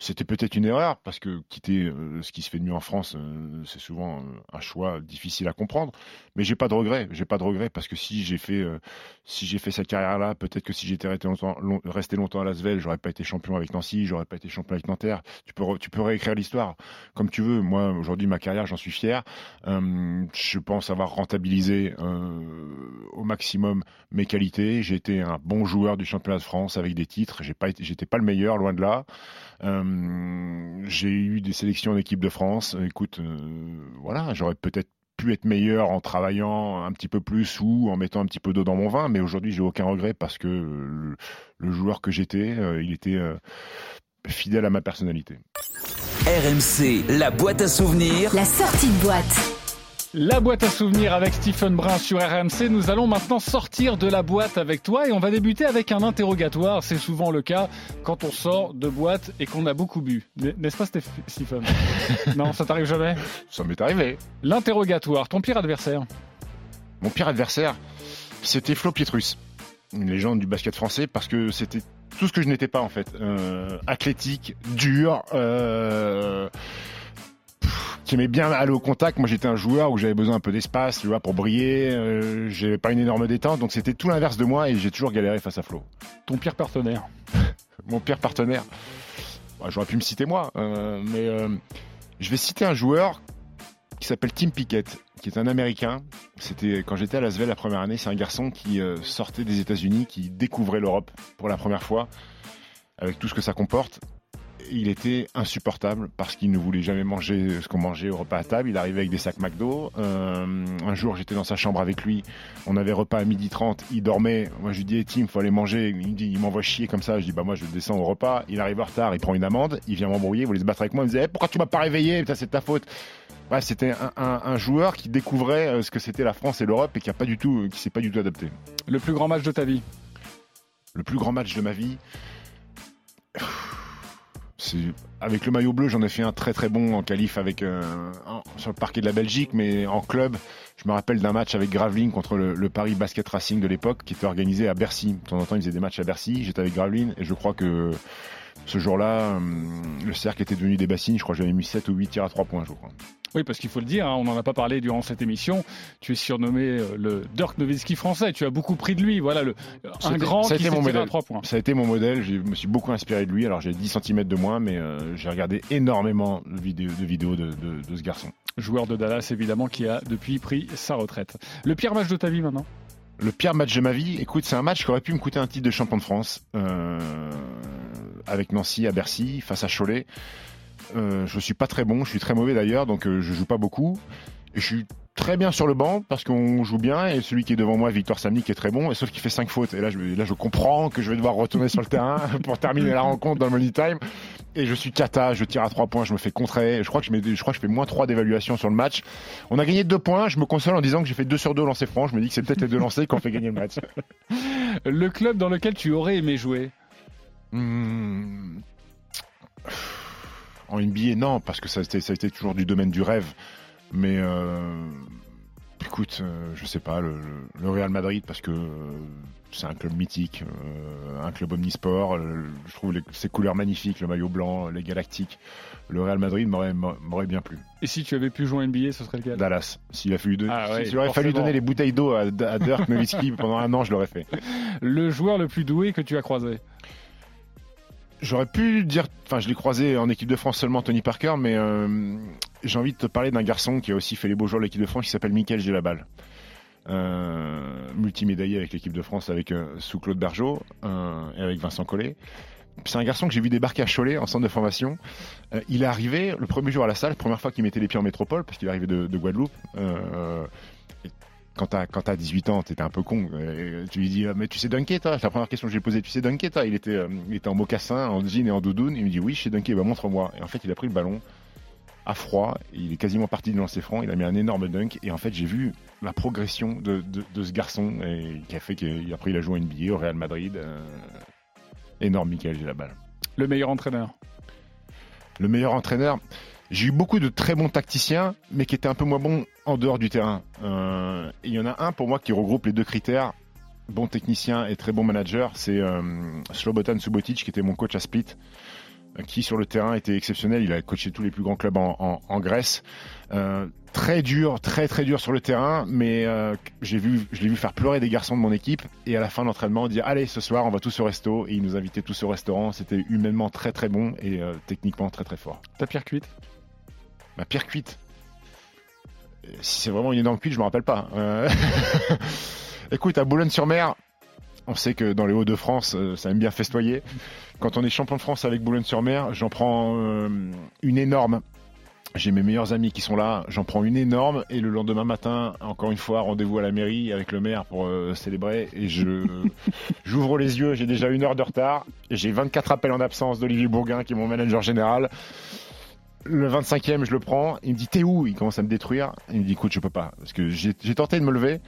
C'était peut-être une erreur parce que quitter euh, ce qui se fait de mieux en France, euh, c'est souvent euh, un choix difficile à comprendre. Mais j'ai pas de regret. J'ai pas de regret parce que si j'ai fait, si j'ai fait cette carrière-là, peut-être que si j'étais resté longtemps, long- resté longtemps à Lasvel, j'aurais pas été champion avec Nancy, j'aurais pas été champion avec Nanterre. Tu peux, tu peux réécrire l'histoire comme tu veux. Moi, aujourd'hui, ma carrière, j'en suis fier. Je pense avoir rentabilisé au maximum mes qualités. J'ai été un bon joueur du championnat de France avec des titres. J'ai pas j'étais pas le meilleur, loin de là. J'ai eu des sélections en équipe de France. Écoute, euh, voilà, j'aurais peut-être pu être meilleur en travaillant un petit peu plus ou en mettant un petit peu d'eau dans mon vin, mais aujourd'hui j'ai aucun regret parce que le, le joueur que j'étais, euh, il était euh, fidèle à ma personnalité. RMC, la boîte à souvenirs. La sortie de boîte. La boîte à souvenirs avec Stephen Brun sur RMC. Nous allons maintenant sortir de la boîte avec toi et on va débuter avec un interrogatoire. C'est souvent le cas quand on sort de boîte et qu'on a beaucoup bu. N'est-ce pas Steph- Stephen? Non, ça t'arrive jamais? Ça m'est arrivé. L'interrogatoire, ton pire adversaire? Mon pire adversaire, c'était Flo Pietrus, une légende du basket français, parce que c'était tout ce que je n'étais pas en fait. Euh, athlétique, dur, euh, aimait bien aller au contact. Moi, j'étais un joueur où j'avais besoin un peu d'espace, tu vois, pour briller. Euh, j'avais pas une énorme détente, donc c'était tout l'inverse de moi et j'ai toujours galéré face à Flo. Ton pire partenaire Mon pire partenaire, bah, j'aurais pu me citer moi, euh, mais euh, je vais citer un joueur qui s'appelle Tim Pickett, qui est un Américain. C'était quand j'étais à Lasvel la première année. C'est un garçon qui sortait des États-Unis, qui découvrait l'Europe pour la première fois, avec tout ce que ça comporte. Il était insupportable parce qu'il ne voulait jamais manger ce qu'on mangeait au repas à table. Il arrivait avec des sacs McDo. Euh, un jour, j'étais dans sa chambre avec lui. On avait repas à midi 30. Il dormait. Moi, je lui dis, hey, Tim, faut aller manger. Il me dit, il m'envoie chier comme ça. Je dis, bah, moi, je descends au repas. Il arrive en retard. Il prend une amende. Il vient m'embrouiller. Il voulait se battre avec moi? Il me disait, Eh, pourquoi tu m'as pas réveillé? Putain, c'est de ta faute. C'était un, un- un joueur qui découvrait euh, ce que c'était la France et l'Europe et qui a pas du tout, qui s'est pas du tout adapté. Le plus grand match de ta vie? Le plus grand match de ma vie. Avec le maillot bleu, j'en ai fait un très très bon en qualif avec euh, sur le parquet de la Belgique, mais en club, je me rappelle d'un match avec Gravelines contre le, Paris Basket Racing de l'époque, qui était organisé à Bercy. De temps en temps, ils faisaient des matchs à Bercy. J'étais avec Gravelines et je crois que ce jour-là, hum, le cercle était devenu des bassines. Je crois que j'avais mis 7 ou 8 tirs à 3 points, je crois. Oui, parce qu'il faut le dire, hein, on n'en a pas parlé durant cette émission. Tu es surnommé euh, le Dirk Nowitzki français. Tu as beaucoup pris de lui. Voilà, le, un C'était- grand ça a qui été mon à modèle. trois points. Ça a été mon modèle. Je me suis beaucoup inspiré de lui. Alors j'ai 10 cm de moins, mais euh, j'ai regardé énormément de vidéos de, vidéos de, de- de ce garçon. Joueur de Dallas, évidemment, qui a depuis pris sa retraite. Le pire match de ta vie maintenant? Le pire match de ma vie, écoute, c'est un match qui aurait pu me coûter un titre de champion de France euh, avec Nancy à Bercy face à Cholet. Euh, je suis pas très bon, je suis très mauvais d'ailleurs, donc euh, je joue pas beaucoup. Et je suis très bien sur le banc parce qu'on joue bien et celui qui est devant moi, Victor Samny, qui est très bon, et sauf qu'il fait 5 fautes. Et là je, là, je comprends que je vais devoir retourner sur le terrain pour terminer la rencontre dans le money time. Et je suis cata, je tire à 3 points, je me fais contrer. Je crois que je, mets, je crois que je fais moins 3 d'évaluation sur le match. On a gagné 2 points, je me console en disant que j'ai fait 2 sur 2 lancers francs. Je me dis que c'est peut-être les deux lancers qui ont fait gagner le match. Le club dans lequel tu aurais aimé jouer? Hmm. En NBA, non, parce que ça a, été, ça a été toujours du domaine du rêve. Mais euh, écoute, euh, je sais pas, le, Real Madrid, parce que euh, c'est un club mythique, euh, un club omnisport. je trouve les- ses couleurs magnifiques, le maillot blanc, les galactiques. Le Real Madrid m'aurait bien plu. Et si tu avais pu jouer en NBA, ce serait lequel? Dallas, s'il a fallu de- Ah ouais, aurait fallu donner les bouteilles d'eau à, à Dirk Nowitzki pendant un an, je l'aurais fait. Le joueur le plus doué que tu as croisé? J'aurais pu dire, enfin, je l'ai croisé en équipe de France seulement, Tony Parker, mais euh, j'ai envie de te parler d'un garçon qui a aussi fait les beaux jours de l'équipe de France, qui s'appelle Michael Gélabal. Euh, multimédaillé avec l'équipe de France, avec euh, sous Claude Bergeau euh, et avec Vincent Collet. C'est un garçon que j'ai vu débarquer à Cholet en centre de formation. Il est arrivé le premier jour à la salle, première fois qu'il mettait les pieds en métropole, parce qu'il arrivait de, de Guadeloupe. Quand t'as quand t'as 18 ans, t'étais un peu con. Euh, tu lui dis ah, mais tu sais dunker toi? C'est la première question que j'ai posée. Tu sais dunker toi? Il était euh, il était en mocassin, en jean et en doudoune. Il me dit oui, je sais dunker. Bah montre-moi. Et en fait, il a pris le ballon à froid. Il est quasiment parti du lancer franc. Il a mis un énorme dunk. Et en fait, j'ai vu la progression de, de, de ce garçon et qui a fait qu'après il a joué en NBA au Real Madrid. Euh, énorme, Michael, j'ai la balle. Le meilleur entraîneur? Le meilleur entraîneur. J'ai eu beaucoup de très bons tacticiens, mais qui étaient un peu moins bons en dehors du terrain. Euh, Il y en a un pour moi qui regroupe les deux critères, bon technicien et très bon manager, c'est euh, Slobodan Subotic, qui était mon coach à Split. qui sur le terrain était exceptionnel. Il a coaché tous les plus grands clubs en, Grèce. Euh, très dur, très très dur sur le terrain, mais euh, j'ai vu, je l'ai vu faire pleurer des garçons de mon équipe et à la fin de l'entraînement dire allez ce soir on va tous au resto et il nous invitait tous au restaurant. C'était humainement très très bon et techniquement très très fort. Ta pire cuite Ma pire cuite Si c'est vraiment une énorme cuite, je me rappelle pas. Écoute, à Boulogne-sur-Mer, on sait que dans les Hauts-de-France, ça aime bien festoyer. Quand on est champion de France avec Boulogne-sur-Mer, j'en prends euh, une énorme. J'ai mes meilleurs amis qui sont là, j'en prends une énorme et le lendemain matin, encore une fois, rendez-vous à la mairie avec le maire pour euh, célébrer et je j'ouvre les yeux, j'ai déjà une heure de retard et j'ai 24 appels en absence d'Olivier Bourguin qui est mon manager général. Le 25e, je le prends, il me dit t'es où? Il commence à me détruire, il me dit écoute je peux pas parce que j'ai tenté de me lever,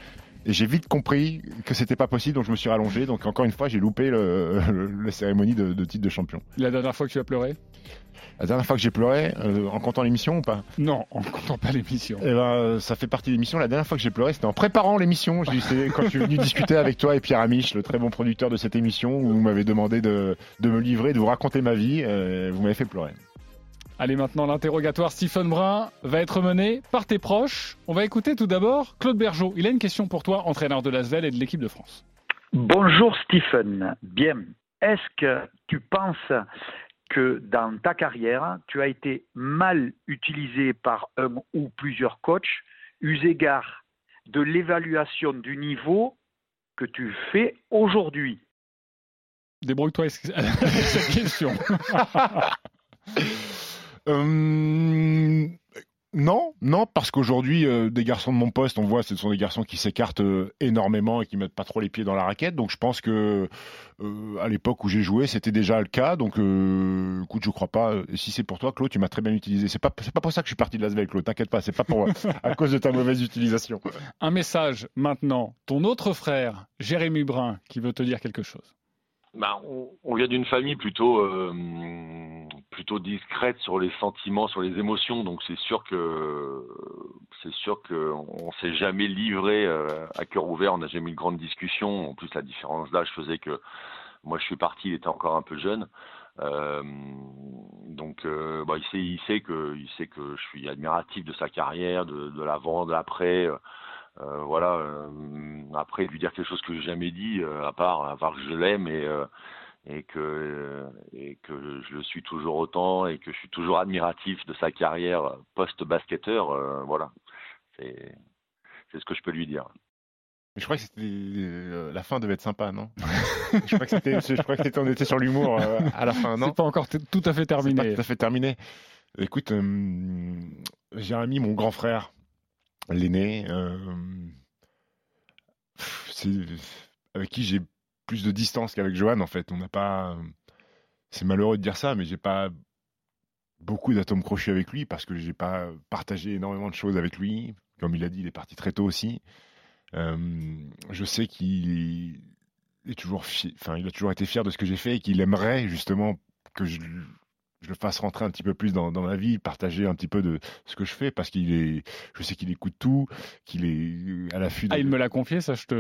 et j'ai vite compris que c'était pas possible, donc je me suis rallongé. Donc encore une fois, j'ai loupé la cérémonie de, titre de champion. La dernière fois que tu as pleuré? La dernière fois que j'ai pleuré, euh, en comptant l'émission ou pas? Non, en comptant pas l'émission. Eh ben, ça fait partie de l'émission. La dernière fois que j'ai pleuré, c'était en préparant l'émission. quand je suis venu discuter avec toi et Pierre Amiche, le très bon producteur de cette émission, où vous m'avez demandé de, me livrer, de vous raconter ma vie. Euh, vous m'avez fait pleurer. Allez, maintenant, l'interrogatoire Stephen Brun va être mené par tes proches. On va écouter tout d'abord Claude Bergeau. Il a une question pour toi, entraîneur de l'Asvel et de l'équipe de France. Bonjour Stephen. Bien. Est-ce que tu penses que dans ta carrière, tu as été mal utilisé par un ou plusieurs coachs, eu égard de l'évaluation du niveau que tu fais aujourd'hui? Débrouille-toi avec cette question. Euh, non, non, parce qu'aujourd'hui, euh, des garçons de mon poste, on voit, ce sont des garçons qui s'écartent euh, énormément et qui mettent pas trop les pieds dans la raquette. Donc, je pense que à l'époque où j'ai joué, c'était déjà le cas. Donc, écoute, je crois pas. Si c'est pour toi, Claude, tu m'as très bien utilisé. C'est pas, c'est pas pour ça que je suis parti de l'Asvel, Claude. T'inquiète pas, c'est pas pour à cause de ta mauvaise utilisation. Un message maintenant. Ton autre frère, Jérémy Brun, qui veut te dire quelque chose. Bah, on, vient d'une famille plutôt plutôt discrète sur les sentiments, sur les émotions. Donc c'est sûr que c'est sûr qu'on s'est jamais livré euh, à cœur ouvert. On n'a jamais eu une grande discussion. En plus, la différence d'âge faisait que moi je suis parti, il était encore un peu jeune. Euh, donc, euh, bah, il sait, il sait que, il sait que je suis admiratif de sa carrière, de, de l'avant, de l'après. Voilà. après, lui dire quelque chose que j'ai jamais dit, à part, à part que je l'aime et et que et que je le suis toujours autant et que je suis toujours admiratif de sa carrière post-basketteur. Euh, voilà, c'est c'est ce que je peux lui dire. je crois que c'était euh, la fin devait être sympa, non? Je crois que c'était, je crois que c'était, on était sur l'humour euh, à la fin, non? C'est pas encore tout à fait terminé. pas tout à fait terminé. Écoute, Jérémy, mon grand frère, l'aîné, c'est avec qui j'ai plus de distance qu'avec Johan en fait. On n'a pas. C'est malheureux de dire ça, mais j'ai pas beaucoup d'atomes crochus avec lui parce que j'ai pas partagé énormément de choses avec lui. Comme il a dit, il est parti très tôt aussi. Euh, je sais qu'il est toujours, enfin, il a toujours été fier de ce que j'ai fait et qu'il aimerait justement que je je le fasse rentrer un petit peu plus dans, ma vie, partager un petit peu de ce que je fais, parce qu'il est, je sais qu'il écoute tout, qu'il est à l'affût. Ah, il me l'a confié, ça je te,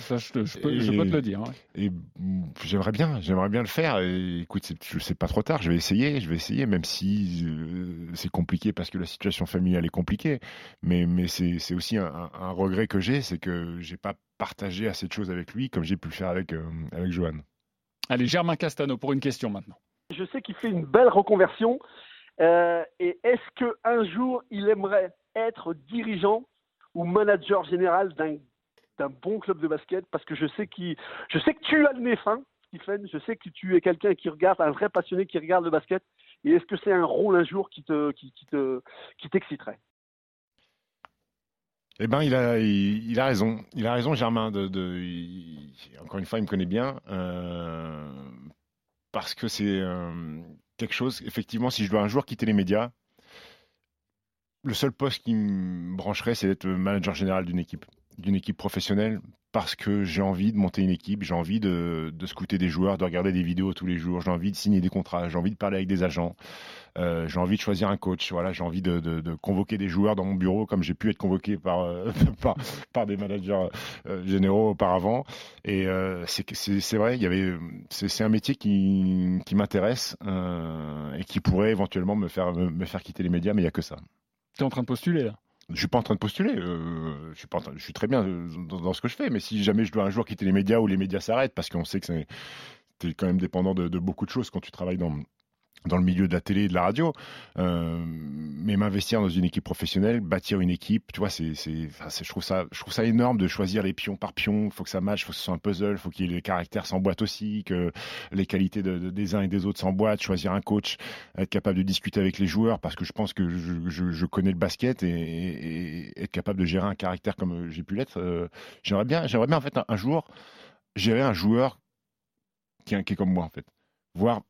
Ça, je, peux, te le dire. Et j'aimerais bien, j'aimerais bien le faire. Et, écoute, je sais pas trop tard, je vais essayer, je vais essayer, même si euh, c'est compliqué parce que la situation familiale est compliquée. Mais, mais c'est aussi un, regret que j'ai, c'est que j'ai pas partagé assez de choses avec lui comme j'ai pu le faire avec, euh, avec Johan. Allez, Germain Castano pour une question maintenant. Je sais qu'il fait une belle reconversion. Euh, et est-ce qu'un jour, il aimerait être dirigeant ou manager général d'un, bon club de basket? Parce que je sais, je sais que tu as le nez fin, Stephen. Je sais que tu es quelqu'un qui regarde, un vrai passionné qui regarde le basket. Et est-ce que c'est un rôle un jour qui, te, qui, te, qui t'exciterait? Eh ben, il a, il, a raison. Il a raison, Germain. Encore une fois, il me connaît bien. Euh, parce que c'est euh, quelque chose, effectivement, si je dois un jour quitter les médias, le seul poste qui me brancherait, c'est d'être manager général d'une équipe. D'une équipe professionnelle parce que j'ai envie de monter une équipe, j'ai envie de, scouter des joueurs, de regarder des vidéos tous les jours, j'ai envie de signer des contrats, j'ai envie de parler avec des agents, euh, j'ai envie de choisir un coach, voilà, j'ai envie de, de, convoquer des joueurs dans mon bureau comme j'ai pu être convoqué par, euh, par, des managers euh, généraux auparavant. Et c'est vrai, il y avait, c'est un métier qui, qui m'intéresse et qui pourrait éventuellement me faire, me, me faire quitter les médias, mais il n'y a que ça. Tu es en train de postuler là? Je suis pas en train de postuler. Euh, je suis très bien dans, ce que je fais. Mais si jamais je dois un jour quitter les médias ou les médias s'arrêtent, parce qu'on sait que c'est, es quand même dépendant de, beaucoup de choses quand tu travailles dans dans le milieu de la télé et de la radio, euh, mais m'investir dans une équipe professionnelle, bâtir une équipe, tu vois, c'est, c'est, je trouve ça, je trouve ça énorme de choisir les pions par pion. Faut que ça matche, faut que ce soit un puzzle, faut qu'il les caractères s'emboîtent aussi, que les qualités de, de, des uns et des autres s'emboîtent. Choisir un coach, être capable de discuter avec les joueurs, parce que je pense que je, je, je connais le basket et, et, et, être capable de gérer un caractère comme j'ai pu l'être. Euh, j'aimerais bien, j'aimerais bien en fait un, un jour gérer un joueur qui, qui est comme moi en fait, voir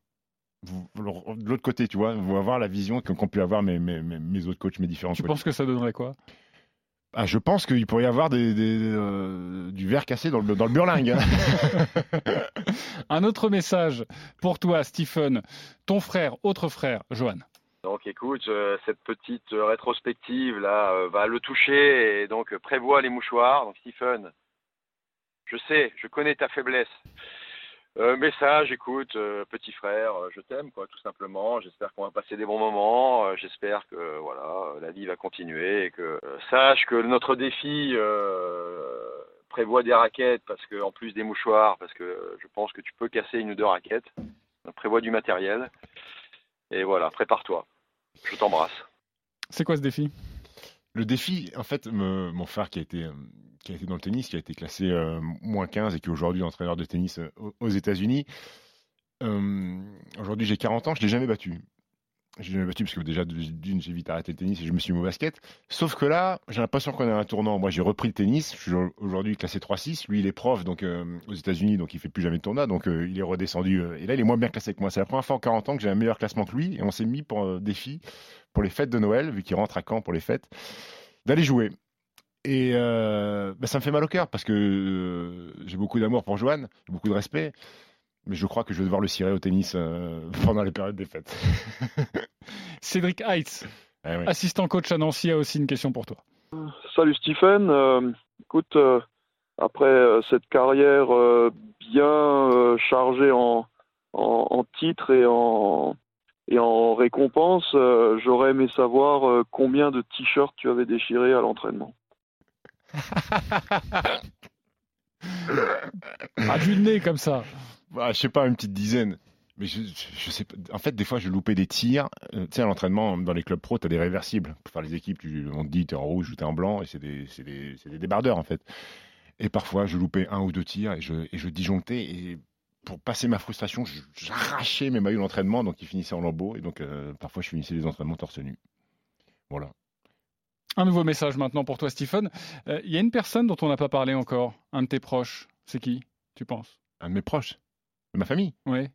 de l'autre côté, tu vois, vous avoir la vision qu'ont pu avoir mes, mes, mes, autres coachs, mes différents tu coachs. Tu penses que ça donnerait quoi? Ah, je pense qu'il pourrait y avoir des, des, euh, du verre cassé dans le, dans le burlingue. Un autre message pour toi, Stephen, ton frère, autre frère, Johan. Donc écoute, euh, cette petite rétrospective là euh, va le toucher et donc prévois les mouchoirs. Donc Stephen, je sais, je connais ta faiblesse. Euh, message, écoute, euh, petit frère, euh, je t'aime, quoi, tout simplement. J'espère qu'on va passer des bons moments. Euh, J'espère que voilà, la vie va continuer et que sache que notre défi prévoit des raquettes parce que en plus des mouchoirs, parce que je pense que tu peux casser une ou deux raquettes. Prévoit du matériel. Et voilà, prépare-toi. Je t'embrasse. C'est quoi ce défi? Le défi, en fait, mon frère qui a été qui a été dans le tennis, qui a été classé euh, moins 15 et qui est aujourd'hui entraîneur de tennis euh, aux États-Unis. Euh, aujourd'hui, j'ai 40 ans, je ne l'ai jamais battu. Je l'ai jamais battu parce que déjà, d'une, j'ai vite arrêté le tennis et je me suis mis au basket. Sauf que là, j'ai l'impression qu'on à un tournant. Moi, j'ai repris le tennis. Je suis aujourd'hui classé 3-6. Lui, il est prof donc, euh, aux États-Unis, donc il fait plus jamais de tournoi. Donc, euh, il est redescendu. Euh, et là, il est moins bien classé que moi. C'est la première fois en 40 ans que j'ai un meilleur classement que lui. Et on s'est mis pour défi pour les fêtes de Noël, vu qu'il rentre à Caen pour les fêtes, d'aller jouer. Et bah ça me fait mal au cœur parce que j'ai beaucoup d'amour pour Joanne, beaucoup de respect, mais je crois que je vais devoir le cirer au tennis euh, pendant les périodes des fêtes. Cédric Heitz, eh oui. assistant coach à Nancy, a aussi une question pour toi. Salut Stephen, euh, écoute, après cette carrière bien chargée en, en, en titres et en, et en récompense, j'aurais aimé savoir combien de t-shirts tu avais déchiré à l'entraînement. à vue de nez comme ça. Bah, je sais pas, une petite dizaine. Mais je, je, sais pas. En fait, des fois, je loupais des tirs. Euh, tu sais, à l'entraînement, dans les clubs pro, tu as des réversibles. Pour faire les équipes, tu, on te dit t'es en rouge ou t'es en blanc, et c'est des, des, des, débardeurs, en fait. Et parfois, je loupais un ou deux tirs et je, et je disjonctais. Et pour passer ma frustration, j'arrachais mes maillots d'entraînement, donc ils finissaient en lambeaux. Et donc, euh, parfois, je finissais les entraînements torse nu. Voilà. Un nouveau message maintenant pour toi, Stephen. Il euh, y a une personne dont on n'a pas parlé encore, un de tes proches. C'est qui, tu penses? Un de mes proches? De ma famille Oui.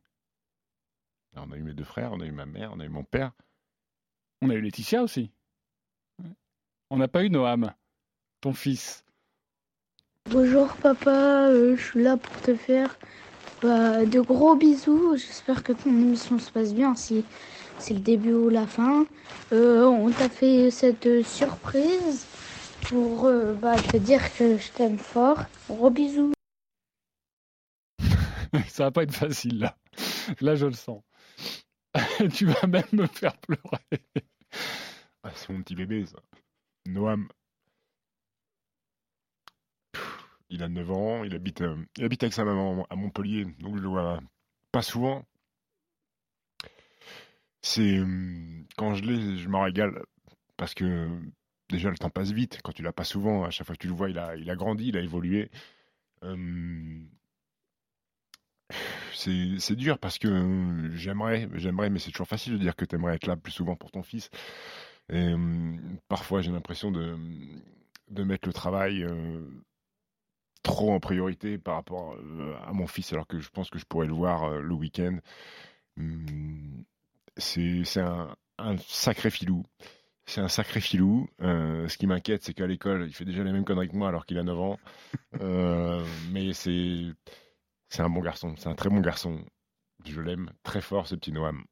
On a eu mes deux frères, on a eu ma mère, on a eu mon père. On a eu Laetitia aussi. On n'a pas eu Noam, ton fils. Bonjour papa, euh, je suis là pour te faire bah, de gros bisous. J'espère que ton émission se passe bien. Si c'est le début ou la fin. Euh, on t'a fait cette surprise pour euh, bah, te dire que je t'aime fort. Gros bisous. ça va pas être facile là. Là, je le sens. tu vas même me faire pleurer. Ah, c'est mon petit bébé, ça. Noam. Il a 9 ans, il habite, euh, il habite avec sa maman à Montpellier, donc je le vois pas souvent c'est quand je l'ai, je m'en régale parce que déjà le temps passe vite quand tu l'as pas souvent. À chaque fois que tu le vois, il a, il a grandi, il a évolué. C'est dur parce que j'aimerais, j'aimerais, mais c'est toujours facile de dire que tu aimerais être là plus souvent pour ton fils. Et parfois, j'ai l'impression de, mettre le travail trop en priorité par rapport à mon fils, alors que je pense que je pourrais le voir le week-end c'est un, sacré filou. C'est un sacré filou. Euh, ce qui m'inquiète, c'est qu'à l'école, il fait déjà les mêmes conneries que moi alors qu'il a 9 ans. Euh, mais c'est c'est un bon garçon. C'est un très bon garçon. Je l'aime très fort, ce petit Noam.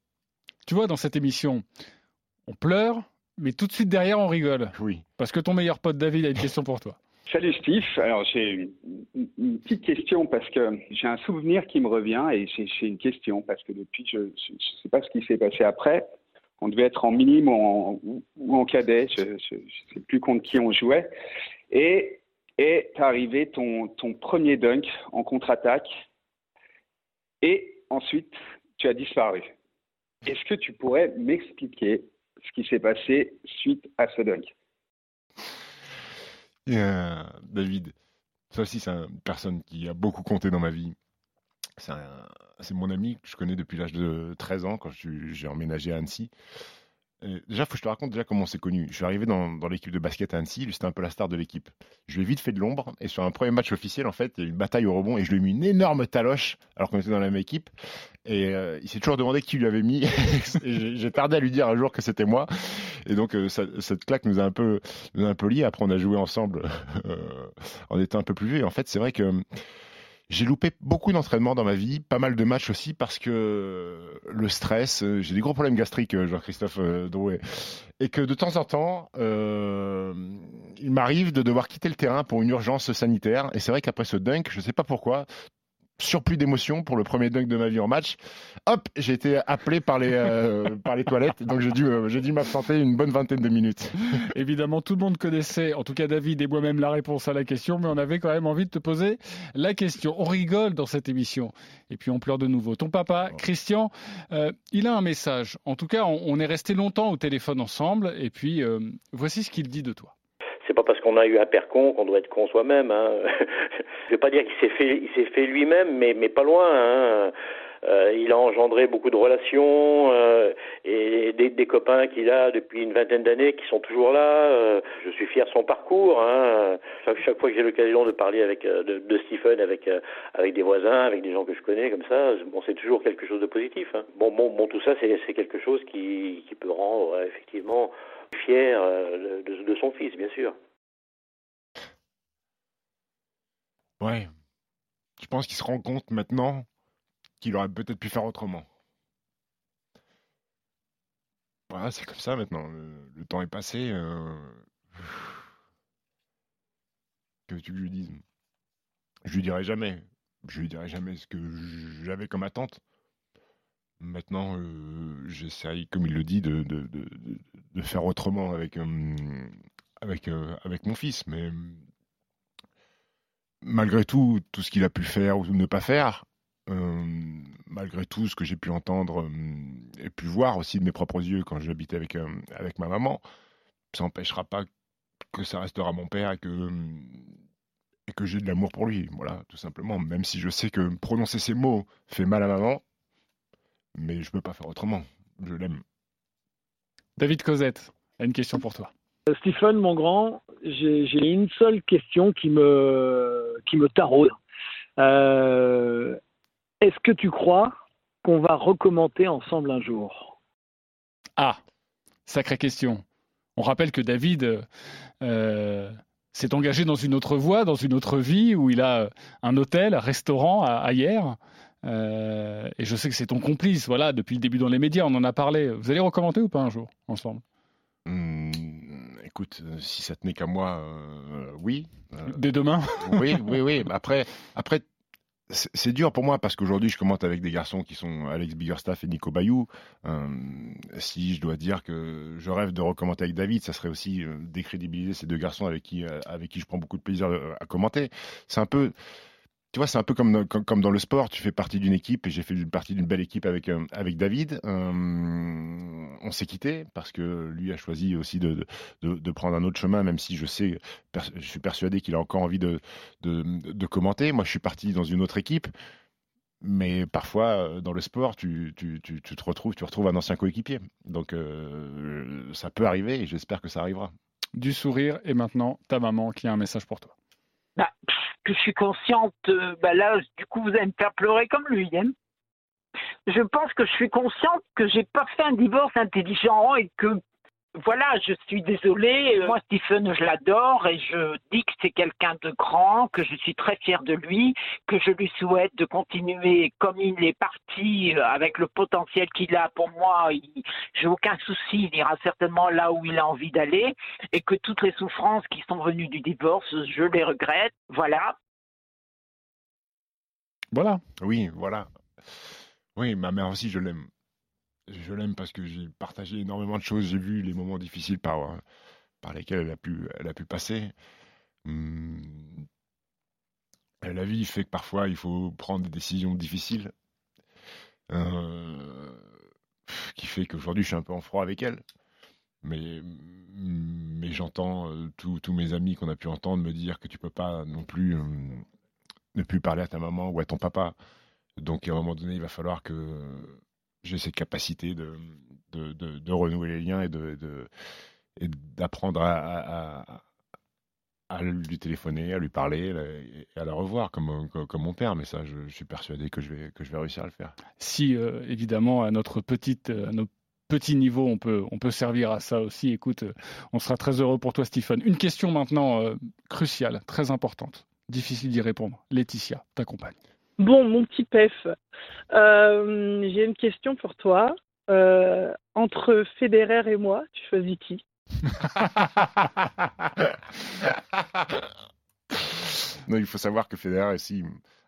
Tu vois, dans cette émission, on pleure, mais tout de suite derrière, on rigole. Oui. Parce que ton meilleur pote David a une question pour toi. Salut Steve. Alors j'ai une, une petite question parce que j'ai un souvenir qui me revient et j'ai une question parce que depuis je ne sais pas ce qui s'est passé après. On devait être en minime ou en, ou en cadet, je ne sais plus contre qui on jouait. Et est arrivé ton, ton premier dunk en contre-attaque et ensuite tu as disparu. Est-ce que tu pourrais m'expliquer ce qui s'est passé suite à ce dunk? Euh, David, ça aussi c'est une personne qui a beaucoup compté dans ma vie. C'est mon ami que je connais depuis l'âge de 13 ans quand j'ai emménagé à Annecy. Euh, déjà, faut que je te raconte déjà comment on s'est connu. Je suis arrivé dans, dans l'équipe de basket à Annecy, c'était un peu la star de l'équipe. Je lui ai vite fait de l'ombre et sur un premier match officiel, en fait, il y a eu une bataille au rebond et je lui ai mis une énorme taloche alors qu'on était dans la même équipe. Et euh, il s'est toujours demandé qui lui avait mis. J'ai tardé à lui dire un jour que c'était moi. Et donc euh, cette claque nous a un peu, nous a un peu liés. Après, on a joué ensemble en étant un peu plus vieux. Et en fait, c'est vrai que j'ai loupé beaucoup d'entraînements dans ma vie, pas mal de matchs aussi parce que le stress, euh, j'ai des gros problèmes gastriques, euh, Jean-Christophe euh, Drouet, et que de temps en temps, il m'arrive de devoir quitter le terrain pour une urgence sanitaire. Et c'est vrai qu'après ce dunk, je ne sais pas pourquoi, surplus d'émotion pour le premier dunk de ma vie en match. Hop, j'ai été appelé par les, euh, par les toilettes, donc j'ai dû, euh, j'ai dû m'absenter une bonne vingtaine de minutes. Évidemment, tout le monde connaissait, en tout cas David et moi-même, la réponse à la question, mais on avait quand même envie de te poser la question. On rigole dans cette émission, et puis on pleure de nouveau. Ton papa, Christian, euh, il a un message. En tout cas, on, on, est resté longtemps au téléphone ensemble, et puis euh, voici ce qu'il dit de toi c'est pas parce qu'on a eu un père con qu'on doit être con soi-même. Hein. Je vais pas dire qu'il s'est fait, il s'est fait lui-même, mais mais pas loin. Hein. Euh, il a engendré beaucoup de relations euh, et des, des copains qu'il a depuis une vingtaine d'années qui sont toujours là. Euh, je suis fier de son parcours. Hein. Chaque, fois que j'ai l'occasion de parler avec de, de Stephen, avec avec des voisins, avec des gens que je connais comme ça, bon, c'est toujours quelque chose de positif. Hein. Bon, bon, bon, tout ça, c'est c'est quelque chose qui qui peut rendre effectivement fier de, de, son fils, bien sûr. Ouais. Je pense qu'il se rend compte maintenant qu'il aurait peut-être pu faire autrement. Voilà, c'est comme ça maintenant. Le, le temps est passé. Euh... Que tu lui dises Je lui dirai jamais. Je lui dirai jamais ce que j'avais comme attente. Maintenant, euh, j'essaye, comme il le dit, de, faire autrement avec, euh, euh, avec mon fils. Mais malgré tout, tout ce qu'il a pu faire ou ne pas faire, euh, malgré tout ce que j'ai pu entendre euh, et pu voir aussi de mes propres yeux quand j'habitais avec, euh, ma maman, ça n'empêchera pas que ça restera mon père et et que j'ai de l'amour pour lui. Voilà, tout simplement. Même si je sais que prononcer ces mots fait mal à maman, mais je ne peux pas faire autrement. Je l'aime. David Cosette a une question pour toi. Stephen, mon grand, j'ai une seule question qui me, qui me taraude. Euh, Est-ce que tu crois qu'on va recommencer ensemble un jour? Ah, sacrée question. On rappelle que David euh, s'est engagé dans une autre voie, dans une autre vie, où il a un hôtel, un restaurant à, à hier. Euh, et je sais que c'est ton complice, voilà, depuis le début dans les médias, on en a parlé. Vous allez recommencer ou pas un jour ensemble? Mmh, Écoute, si ça tenait qu'à moi, euh, oui. Euh, Dès demain? Oui, oui, oui. Après, après c'est dur pour moi parce qu'aujourd'hui je commente avec des garçons qui sont Alex Biggerstaff et Nico Bayou. Euh, si je dois dire que je rêve de recommenter avec David, ça serait aussi décrédibiliser ces deux garçons avec qui, avec qui je prends beaucoup de plaisir à commenter. C'est un peu tu vois, c'est un peu comme, comme, dans le sport. Tu fais partie d'une équipe et j'ai fait partie d'une belle équipe avec, euh, avec David. Euh, on s'est quitté parce que lui a choisi aussi de, de, prendre un autre chemin, même si je sais, je suis persuadé qu'il a encore envie de, de, commenter. Moi, je suis parti dans une autre équipe. Mais parfois, dans le sport, tu, tu, tu, te retrouves, tu retrouves un ancien coéquipier. Donc, euh, ça peut arriver et j'espère que ça arrivera. Du sourire et maintenant ta maman qui a un message pour toi. Bah, que je suis consciente, euh, bah là, du coup, vous allez me faire pleurer comme lui. Hein. Je pense que je suis consciente que j'ai pas fait un divorce intelligent et que voilà, je suis désolée. Moi, Stephen, je l'adore et je dis que c'est quelqu'un de grand, que je suis très fière de lui, que je lui souhaite de continuer comme il est parti euh, avec le potentiel qu'il a. Pour moi, j'ai aucun souci. Il ira certainement là où il a envie d'aller et que toutes les souffrances qui sont venues du divorce, je les regrette. Voilà. Voilà. Oui, voilà. Oui, ma mère aussi, je l'aime. Je l'aime parce que j'ai partagé énormément de choses. J'ai vu les moments difficiles par, euh, lesquels elle a pu, passer. Hum, La vie fait que parfois il faut prendre des décisions difficiles. Euh, qui fait qu'aujourd'hui je suis un peu en froid avec elle. Mais, j'entends euh, tous tous mes amis qu'on a pu entendre me dire que tu peux pas non plus euh, ne plus parler à ta maman ou à ton papa. Donc à un moment donné, il va falloir que j'ai cette capacité de, de, de- renouer les liens et de, d'apprendre à, à- lui téléphoner, à lui parler et à la revoir comme, comme, mon père. Mais ça, je, suis persuadé que je vais, que je vais réussir à le faire. Si euh, évidemment à notre petite, euh, à notre petit niveau, on peut, on peut servir à ça aussi. Écoute, euh, on sera très heureux pour toi, Stephen. Une question maintenant cruciale, très importante, difficile d'y répondre. Laetitia, t'accompagne. Bon, mon petit Pef, euh, j'ai une question pour toi. Euh, entre Federer et moi, tu choisis qui? Non, il faut savoir que Federer est aussi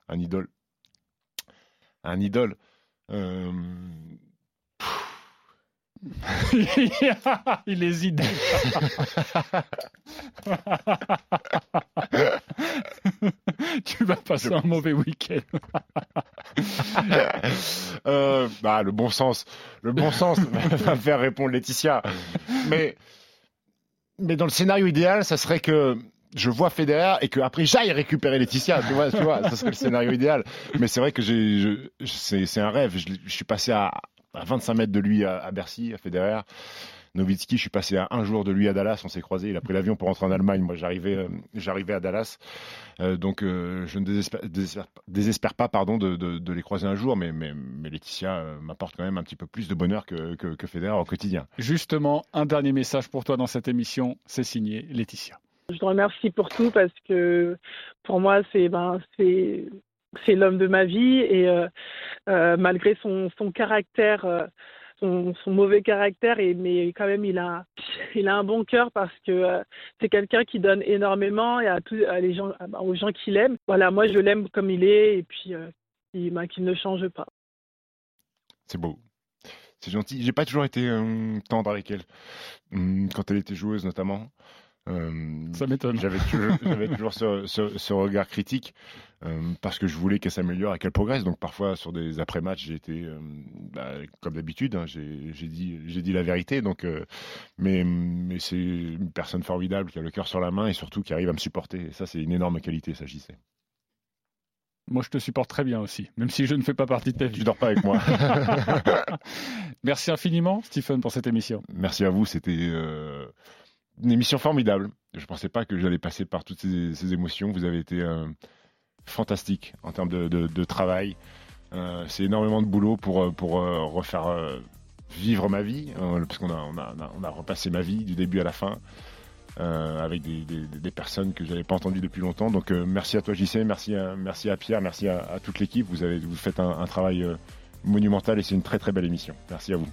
un idole. Un idole. Euh, il hésite. tu vas passer un mauvais week-end. Euh, bah, le bon sens, le bon sens va me faire répondre Laetitia. Mais, mais dans le scénario idéal, ça serait que je vois Federer et que après j'aille récupérer Laetitia. Tu vois, tu vois, ça serait le scénario idéal. Mais c'est vrai que c'est, c'est un rêve. Je, je suis passé à, à 25 mètres de lui à, à Bercy, à Federer. Nowitzki, je suis passé à un jour de lui à Dallas, on s'est croisés, il a pris l'avion pour rentrer en Allemagne, moi j'arrivais, euh, j'arrivais à Dallas, Euh, donc euh, je ne désespère, désespère, désespère pas pardon, de, de- de les croiser un jour, mais, mais, mais Laetitia m'apporte quand même un petit peu plus de bonheur que, que, que Federer au quotidien. Justement, un dernier message pour toi dans cette émission, c'est signé Laetitia. Je te remercie pour tout parce que pour moi, c'est ben, c'est c'est l'homme de ma vie et euh, euh, malgré son, son caractère, euh, son, son mauvais caractère, et, mais quand même, il a, il a un bon cœur parce que euh, c'est quelqu'un qui donne énormément et à tous à les gens, à- aux gens qu'il aime. Voilà, moi, je l'aime comme il est et puis euh, il, ben, qu'il ne change pas. C'est beau. C'est gentil. J'ai pas toujours été euh, tendre avec elle. Hum, Quand elle était joueuse, notamment. Ça m'étonne. J'avais toujours, j'avais toujours ce, ce- ce regard critique parce que je voulais qu'elle s'améliore et qu'elle progresse. Donc parfois sur des après-matchs, j'ai été euh, bah, comme d'habitude. hein, j'ai dit, la vérité. Donc, euh, mais mais c'est une personne formidable qui a le cœur sur la main et surtout qui arrive à me supporter. Et ça, c'est une énorme qualité, sais. Moi, je te supporte très bien aussi, même si je ne fais pas partie de ta vie. Tu dors pas avec moi. Merci infiniment, Stephen, pour cette émission. Merci à vous, c'était euh, une émission formidable. Je ne pensais pas que j'allais passer par toutes ces, ces émotions. Vous avez été euh, fantastique en termes de, travail. Euh, c'est énormément de boulot pour, euh, euh, refaire vivre ma vie, parce qu'on a, on a, repassé ma vie du début à la fin. avec des, personnes que j'avais pas entendues depuis longtemps. Donc merci à toi JC, merci à, Pierre, merci à, toute l'équipe. Vous avez vous faites un, un travail monumental et c'est une très très belle émission. Merci à vous.